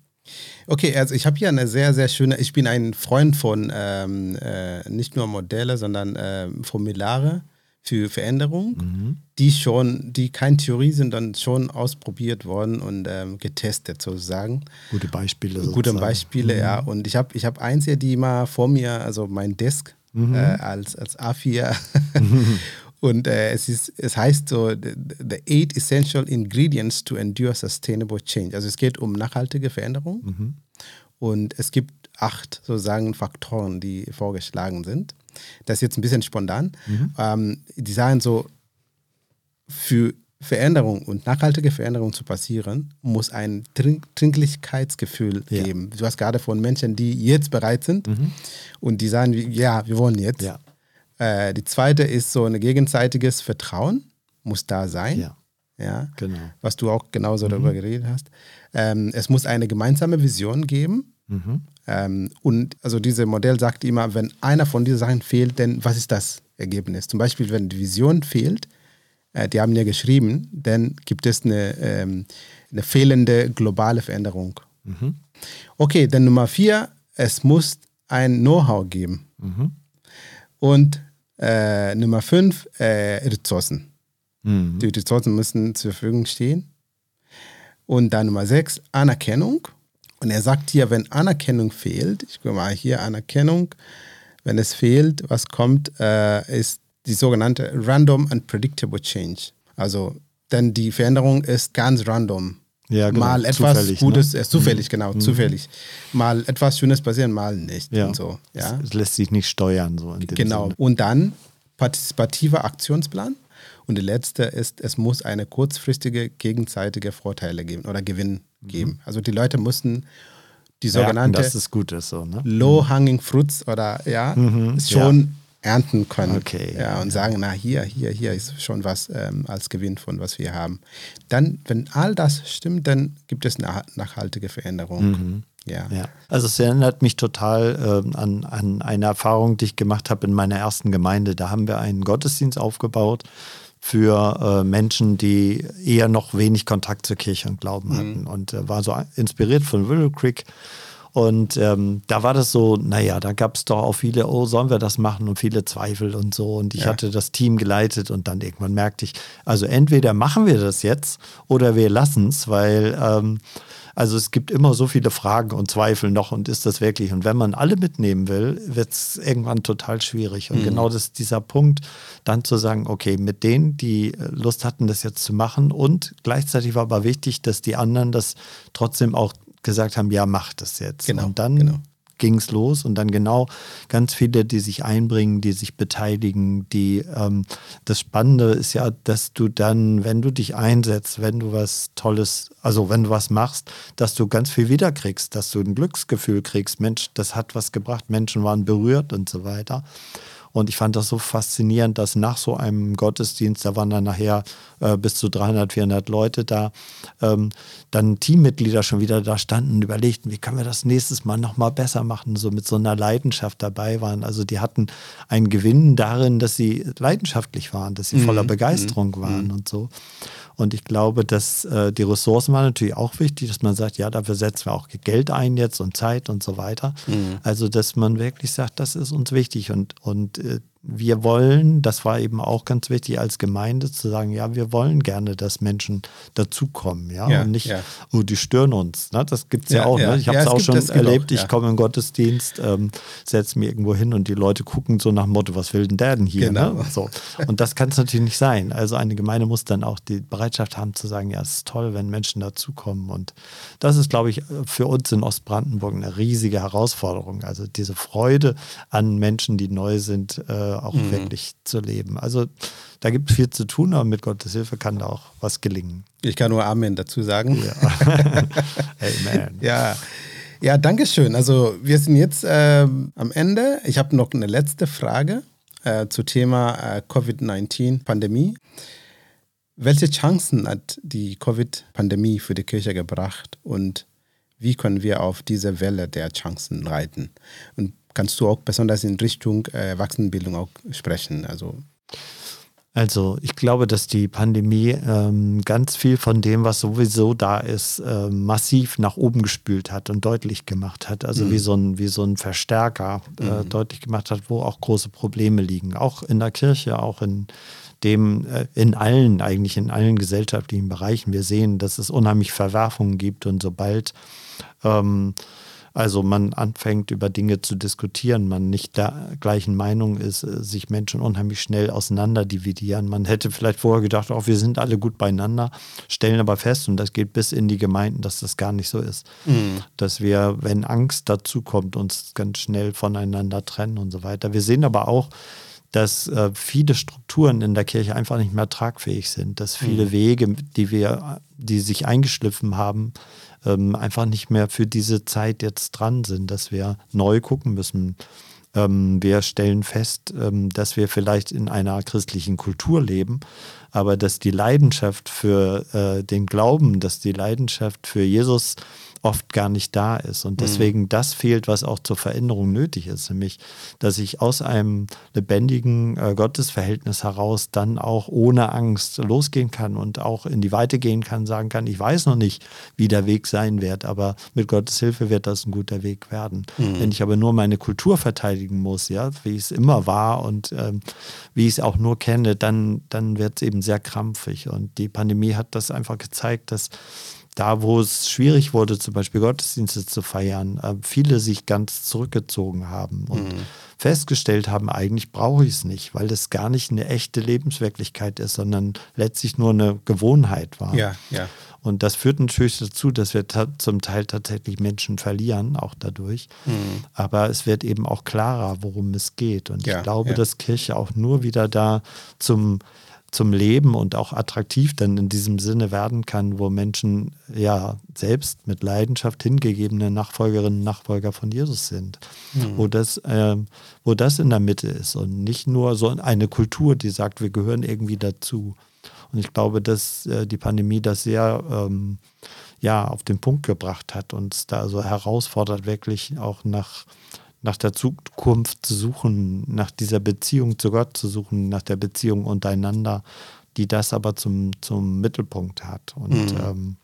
Okay, also ich habe hier eine sehr, sehr schöne, ich bin ein Freund von ähm, äh, nicht nur Modelle, sondern äh, Formulare für Veränderung, mhm. die schon, die kein Theorie sind, dann schon ausprobiert worden und ähm, getestet sozusagen. Gute Beispiele. Sozusagen. Gute Beispiele, mhm. ja. Und ich habe ich hab eins hier, die mal vor mir, also mein Desk mhm. äh, als, als A4 *laughs* Und äh, es, ist, es heißt so, the, the, eight essential ingredients to endure sustainable change. Also es geht um nachhaltige Veränderung. Mhm. Und es gibt acht sozusagen Faktoren, die vorgeschlagen sind. Das ist jetzt ein bisschen spontan. Mhm. Ähm, die sagen so, für Veränderung und nachhaltige Veränderung zu passieren, muss ein Trink Trinklichkeitsgefühl ja. geben. Du hast gerade von Menschen, die jetzt bereit sind mhm. und die sagen, ja, wir wollen jetzt. Ja. Äh, die zweite ist so ein gegenseitiges Vertrauen, muss da sein. Ja. Ja, genau. Was du auch genauso mhm. darüber geredet hast. Ähm, es muss eine gemeinsame Vision geben. Mhm. Ähm, und also dieses Modell sagt immer, wenn einer von diesen Sachen fehlt, dann was ist das Ergebnis? Zum Beispiel, wenn die Vision fehlt, äh, die haben ja geschrieben, dann gibt es eine, ähm, eine fehlende globale Veränderung. Mhm. Okay, dann Nummer vier, es muss ein Know-how geben. Mhm. Und äh, Nummer fünf, äh, Ressourcen. Mhm. Die Ressourcen müssen zur Verfügung stehen. Und dann Nummer sechs, Anerkennung. Und er sagt hier, wenn Anerkennung fehlt, ich gucke mal hier, Anerkennung, wenn es fehlt, was kommt, äh, ist die sogenannte Random and Predictable Change. Also, denn die Veränderung ist ganz random. Ja, genau. Mal etwas zufällig, Gutes, ne? äh, zufällig, mhm. genau, mhm. zufällig. Mal etwas Schönes passieren, mal nicht. Ja. Und so, ja. Es, lässt sich nicht steuern. So genau. Sinne. Und dann partizipativer Aktionsplan. Und die letzte ist, es muss eine kurzfristige gegenseitige Vorteile geben oder Gewinn mhm. geben. Also die Leute müssen die sogenannte ja, das ist gut ist so, ne? Low-Hanging Fruits oder ja, mhm, schon ernten können. Okay. Ja, und sagen, na hier, hier, hier ist schon was ähm, als Gewinn von was wir haben. Dann, wenn all das stimmt, dann gibt es eine nachhaltige Veränderung. Mhm. Ja. ja. Also es erinnert mich total äh, an, an eine Erfahrung, die ich gemacht habe in meiner ersten Gemeinde. Da haben wir einen Gottesdienst aufgebaut für äh, Menschen, die eher noch wenig Kontakt zur Kirche und Glauben mhm. hatten. Und äh, war so inspiriert von Willow Creek und ähm, da war das so, naja, da gab es doch auch viele, oh, sollen wir das machen und viele Zweifel und so. Und ich ja. hatte das Team geleitet und dann irgendwann merkte ich, also entweder machen wir das jetzt oder wir lassen es, weil ähm, Also es gibt immer so viele Fragen und Zweifel noch und ist das wirklich? Und wenn man alle mitnehmen will, wird es irgendwann total schwierig. Und mhm. genau das ist dieser Punkt, dann zu sagen, okay, mit denen, die Lust hatten, das jetzt zu machen und gleichzeitig war aber wichtig, dass die anderen das trotzdem auch gesagt haben, ja, mach das jetzt. Genau, und dann genau ging es los und dann genau ganz viele, die sich einbringen, die sich beteiligen, die ähm, das Spannende ist ja, dass du dann, wenn du dich einsetzt, wenn du was Tolles, also wenn du was machst, dass du ganz viel wiederkriegst, dass du ein Glücksgefühl kriegst, Mensch, das hat was gebracht, Menschen waren berührt und so weiter. Und ich fand das so faszinierend, dass nach so einem Gottesdienst, da waren dann nachher äh, bis zu 300, 400 Leute da, ähm, dann Teammitglieder schon wieder da standen und überlegten, wie können wir das nächstes Mal nochmal besser machen, so mit so einer Leidenschaft dabei waren. Also die hatten einen Gewinn darin, dass sie leidenschaftlich waren, dass sie voller mhm. Begeisterung mhm. waren mhm. und so. Und ich glaube, dass äh, die Ressourcen waren natürlich auch wichtig, dass man sagt, ja, dafür setzen wir auch Geld ein jetzt und Zeit und so weiter. Mhm. Also, dass man wirklich sagt, das ist uns wichtig und, und äh, wir wollen, das war eben auch ganz wichtig als Gemeinde zu sagen, ja, wir wollen gerne, dass Menschen dazukommen, ja, ja und nicht, ja. oh, die stören uns. Ne? Das gibt es ja, ja, auch. Ne? Ich habe es auch schon erlebt, auch, ich komme im Gottesdienst, ähm, setze mich irgendwo hin und die Leute gucken so nach dem Motto, was will denn der denn hier? Ne? Genau. Ne? So. Und das kann es natürlich nicht sein. Also eine Gemeinde muss dann auch die Bereitschaft haben zu sagen, ja, es ist toll, wenn Menschen dazukommen. Und das ist, glaube ich, für uns in Ostbrandenburg eine riesige Herausforderung. Also diese Freude an Menschen, die neu sind, äh, auch mhm. wirklich zu leben. Also da gibt es viel zu tun, aber mit Gottes Hilfe kann da auch was gelingen. Ich kann nur Amen dazu sagen. Ja. *laughs* Amen. Ja. Ja, danke schön. Also wir sind jetzt äh, am Ende. Ich habe noch eine letzte Frage äh, zu Thema äh, Covid-19-Pandemie. Welche Chancen hat die Covid-Pandemie für die Kirche gebracht und wie können wir auf diese Welle der Chancen reiten? Und kannst du auch besonders in Richtung äh, Erwachsenenbildung auch sprechen? Also also ich glaube, dass die Pandemie ähm, ganz viel von dem, was sowieso da ist, äh, massiv nach oben gespült hat und deutlich gemacht hat. Also mhm. wie, so ein, wie so ein Verstärker äh, mhm. deutlich gemacht hat, wo auch große Probleme liegen. Auch in der Kirche, auch in dem, äh, in allen, eigentlich in allen gesellschaftlichen Bereichen. Wir sehen, dass es unheimlich Verwerfungen gibt und sobald ähm, also man anfängt über Dinge zu diskutieren, man nicht der gleichen Meinung ist, äh, sich Menschen unheimlich schnell auseinander dividieren. Man hätte vielleicht vorher gedacht, auch oh, wir sind alle gut beieinander, stellen aber fest, und das geht bis in die Gemeinden, dass das gar nicht so ist. Mhm. Dass wir, wenn Angst dazu kommt, uns ganz schnell voneinander trennen und so weiter. Wir sehen aber auch, dass äh, viele Strukturen in der Kirche einfach nicht mehr tragfähig sind, dass viele mhm. Wege, die wir, die sich eingeschliffen haben, ähm, einfach nicht mehr für diese Zeit jetzt dran sind, dass wir neu gucken müssen. Ähm, wir stellen fest, ähm, dass wir vielleicht in einer christlichen Kultur leben, aber dass die Leidenschaft für äh, den Glauben, dass die Leidenschaft für Jesus oft gar nicht da ist. Und mhm. deswegen mhm. das fehlt, was auch zur Veränderung nötig ist, nämlich, dass ich aus einem lebendigen äh, Gottesverhältnis heraus dann auch ohne Angst losgehen kann und auch in die Weite gehen kann, sagen kann, ich weiß noch nicht, wie der Weg sein wird, aber mit Gottes Hilfe wird das ein guter Weg werden. Mhm. Wenn ich aber nur meine Kultur verteidigen muss, ja, wie es immer war und ähm, wie ich es auch nur kenne, dann, dann wird es eben sehr krampfig. Und die Pandemie hat das einfach gezeigt, dass da, wo es schwierig wurde, zum Beispiel Gottesdienste zu feiern, äh, viele sich ganz zurückgezogen haben und mhm. festgestellt haben, eigentlich brauche ich es nicht, weil das gar nicht eine echte Lebenswirklichkeit ist, sondern letztlich nur eine Gewohnheit war. Ja, ja. Und das führt natürlich dazu, dass wir zum Teil tatsächlich Menschen verlieren, auch dadurch. Mhm. Aber es wird eben auch klarer, worum es geht. Und ja, ich glaube, dass Kirche auch nur wieder da zum zum Leben und auch attraktiv dann in diesem Sinne werden kann, wo Menschen ja selbst mit Leidenschaft hingegebene Nachfolgerinnen und Nachfolger von Jesus sind. Mhm. Wo, das, äh, wo das in der Mitte ist und nicht nur so eine Kultur, die sagt, wir gehören irgendwie dazu. Und ich glaube, dass äh, die Pandemie das sehr ähm, ja, auf den Punkt gebracht hat und da so herausfordert, wirklich auch nach nach der Zukunft zu suchen, nach dieser Beziehung zu Gott zu suchen, nach der Beziehung untereinander, die das aber zum, zum Mittelpunkt hat. Und mhm. ähm,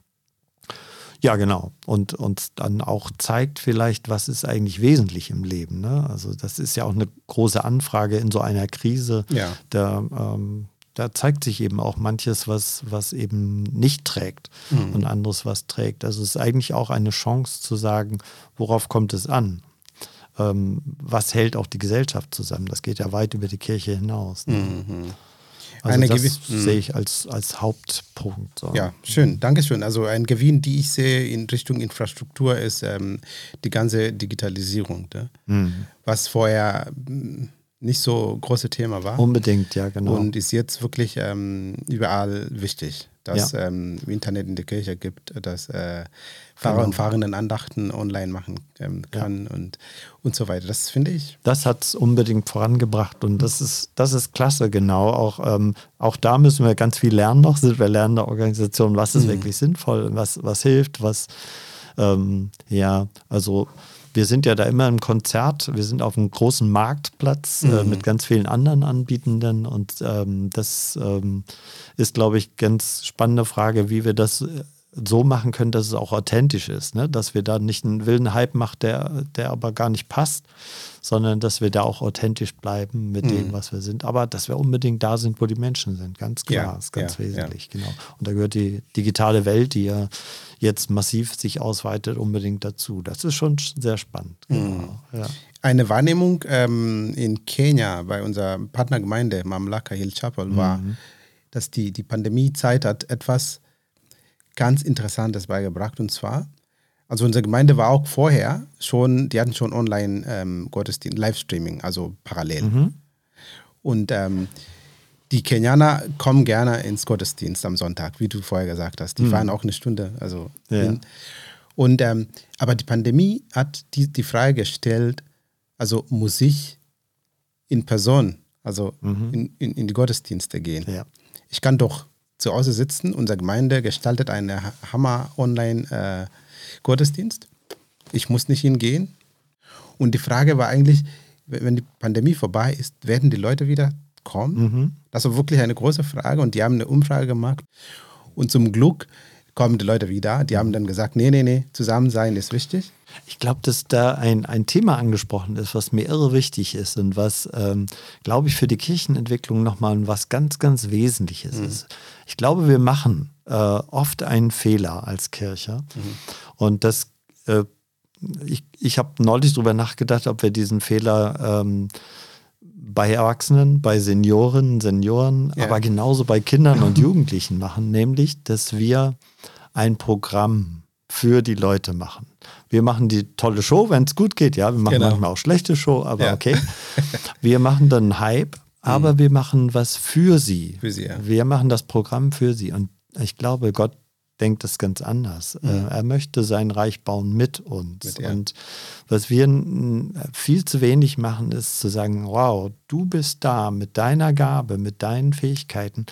ja, genau. Und uns dann auch zeigt vielleicht, was ist eigentlich wesentlich im Leben. Ne? Also das ist ja auch eine große Anfrage in so einer Krise. Ja. Da, ähm, da zeigt sich eben auch manches, was, was eben nicht trägt mhm. und anderes, was trägt. Also es ist eigentlich auch eine Chance zu sagen, worauf kommt es an? Ähm, was hält auch die Gesellschaft zusammen? Das geht ja weit über die Kirche hinaus. Ne? Mhm. Also eine das sehe ich als, als Hauptpunkt. So. Ja, schön, Dankeschön. Also ein Gewinn, die ich sehe in Richtung Infrastruktur, ist ähm, die ganze Digitalisierung, ne? mhm. was vorher hm, nicht so große Thema war. Unbedingt, ja, genau. Und ist jetzt wirklich ähm, überall wichtig, dass ja. ähm, Internet in der Kirche gibt, dass äh, Fahrer genau. und Fahrerinnen Andachten online machen ähm, kann ja. und, und so weiter. Das finde ich. Das hat es unbedingt vorangebracht und das ist, das ist klasse, genau. Auch, ähm, auch da müssen wir ganz viel lernen noch, sind wir lernende Organisation, was ist mhm. wirklich sinnvoll, was, was hilft, was ähm, ja, also wir sind ja da immer im Konzert, wir sind auf einem großen Marktplatz äh, mhm. äh, mit ganz vielen anderen Anbietenden und ähm, das ähm, ist, glaube ich, ganz spannende Frage, wie wir das äh, so machen können, dass es auch authentisch ist, ne? dass wir da nicht einen wilden Hype machen, der, der aber gar nicht passt, sondern dass wir da auch authentisch bleiben mit mhm. dem, was wir sind. Aber dass wir unbedingt da sind, wo die Menschen sind, ganz klar, ja, ist ganz ja, wesentlich, ja. genau. Und da gehört die digitale Welt, die ja jetzt massiv sich ausweitet, unbedingt dazu. Das ist schon sehr spannend. Genau. Mhm. Eine Wahrnehmung ähm, in Kenia bei unserer Partnergemeinde Mamlaka Hill Chapel mhm. war, dass die, die Pandemiezeit hat etwas ganz Interessantes beigebracht. Und zwar, also unsere Gemeinde war auch vorher schon, die hatten schon Online-Gottesdienst, ähm, Livestreaming, also parallel. Mhm. Und ähm, die Kenianer kommen gerne ins Gottesdienst am Sonntag, wie du vorher gesagt hast. Die mhm. fahren auch eine Stunde. Also ja. Und ähm, aber die Pandemie hat die, die Frage gestellt, also muss ich in Person, also mhm. in, in, in, die Gottesdienste gehen. Ja. Ich kann doch zu Hause sitzen. Unsere Gemeinde gestaltet einen Hammer-Online-Gottesdienst. ich muss nicht hingehen. Und die Frage war eigentlich, wenn die Pandemie vorbei ist, werden die Leute wieder kommen? Mhm. Das war wirklich eine große Frage und die haben eine Umfrage gemacht. Und zum Glück kommen die Leute wieder. Die haben dann gesagt, nee, nee, nee, zusammen sein ist wichtig. Ich glaube, dass da ein, ein Thema angesprochen ist, was mir irre wichtig ist und was, ähm, glaube ich, für die Kirchenentwicklung nochmal was ganz, ganz Wesentliches mhm. ist. Ich glaube, wir machen äh, oft einen Fehler als Kirche mhm. und das, äh, ich, ich habe neulich darüber nachgedacht, ob wir diesen Fehler ähm, bei Erwachsenen, bei Senioren, Senioren, ja. aber genauso bei Kindern und *laughs* Jugendlichen machen, nämlich, dass wir ein Programm für die Leute machen. Wir machen die tolle Show, wenn es gut geht. Ja, wir machen genau. manchmal auch schlechte Show, aber ja. okay. *laughs* Wir machen dann Hype, aber mhm. wir machen was für sie. Für sie ja. Wir machen das Programm für sie. Und ich glaube, Gott denkt das ganz anders. Äh, er möchte sein Reich bauen mit uns. Mit, ja. Und was wir viel zu wenig machen, ist zu sagen, wow, du bist da mit deiner Gabe, mit deinen Fähigkeiten.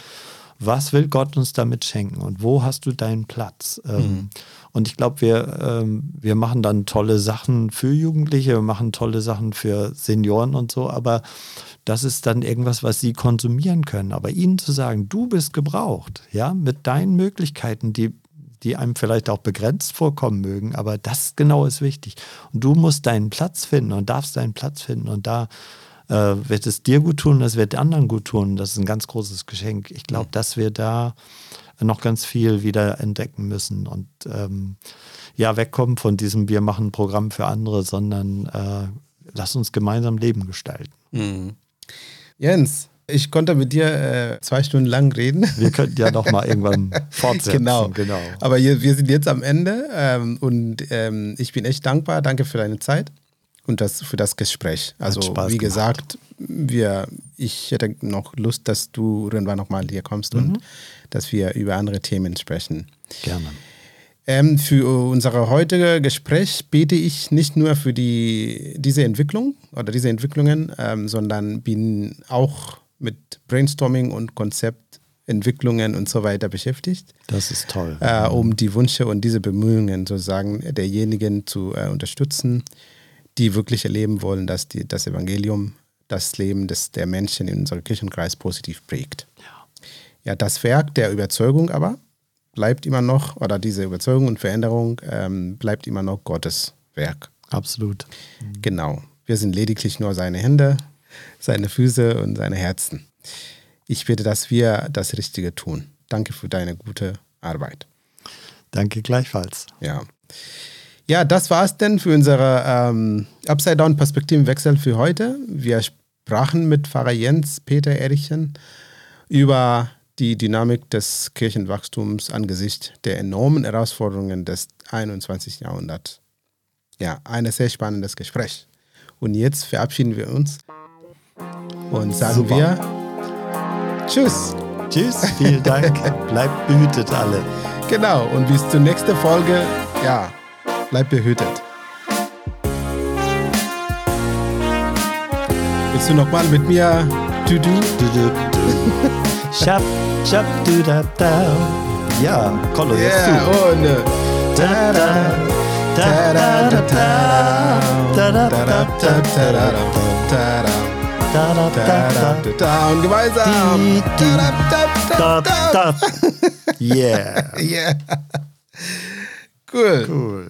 Was will Gott uns damit schenken und wo hast du deinen Platz? Ähm, mhm. Und ich glaube, wir, ähm, wir machen dann tolle Sachen für Jugendliche, wir machen tolle Sachen für Senioren und so, aber das ist dann irgendwas, was sie konsumieren können. Aber ihnen zu sagen, du bist gebraucht, ja, mit deinen Möglichkeiten, die, die einem vielleicht auch begrenzt vorkommen mögen, aber das genau ist wichtig. Und du musst deinen Platz finden und darfst deinen Platz finden. Und da äh, wird es dir gut tun, das wird anderen gut tun. Das ist ein ganz großes Geschenk. Ich glaube, dass wir da noch ganz viel wieder entdecken müssen und ähm, ja, wegkommen von diesem Wir machen ein Programm für andere, sondern äh, lass uns gemeinsam Leben gestalten. Mhm. Jens, ich konnte mit dir äh, zwei Stunden lang reden. Wir könnten ja noch mal irgendwann *laughs* fortsetzen. genau. genau. Aber hier, wir sind jetzt am Ende ähm, und ähm, ich bin echt dankbar. Danke für deine Zeit und das, für das Gespräch. Also wie gesagt, wir, ich hätte noch Lust, dass du irgendwann nochmal hier kommst mhm. und dass wir über andere Themen sprechen. Gerne. Ähm, für unser heutiges Gespräch bete ich nicht nur für die, diese Entwicklung oder diese Entwicklungen, ähm, sondern bin auch mit Brainstorming und Konzeptentwicklungen und so weiter beschäftigt. Das ist toll. Äh, um die Wünsche und diese Bemühungen sozusagen derjenigen zu äh, unterstützen, die wirklich erleben wollen, dass die, das Evangelium das Leben des, der Menschen in unserem Kirchenkreis positiv prägt. Ja. ja, das Werk der Überzeugung aber bleibt immer noch, oder diese Überzeugung und Veränderung ähm, bleibt immer noch Gottes Werk. Absolut. Mhm. Genau. Wir sind lediglich nur seine Hände, seine Füße und seine Herzen. ich bitte, dass wir das Richtige tun. Danke für deine gute Arbeit. Danke gleichfalls. Ja. Ja, das war's denn für unsere ähm, Upside-Down-Perspektivenwechsel für heute. Wir sprachen mit Pfarrer Jens Peter Erichsen über die Dynamik des Kirchenwachstums angesichts der enormen Herausforderungen des 21. Jahrhunderts. Ja, ein sehr spannendes Gespräch. Und jetzt verabschieden wir uns und sagen Super. wir Tschüss. Tschüss, vielen Dank. *laughs* Bleibt behütet alle. Genau, und bis zur nächsten Folge. Ja, bleibt behütet. Willst du nochmal mit mir? Du, du, du, du. *laughs* Shap, shap, du, da, da. Ja, jetzt yeah, du. Und, uh, da, da, da, da, da, da, da, da, da, da, da, da, da, da, da, da, da, da, und gemeinsam. Da, da, da, da. Yeah. Yeah. Cool. Cool.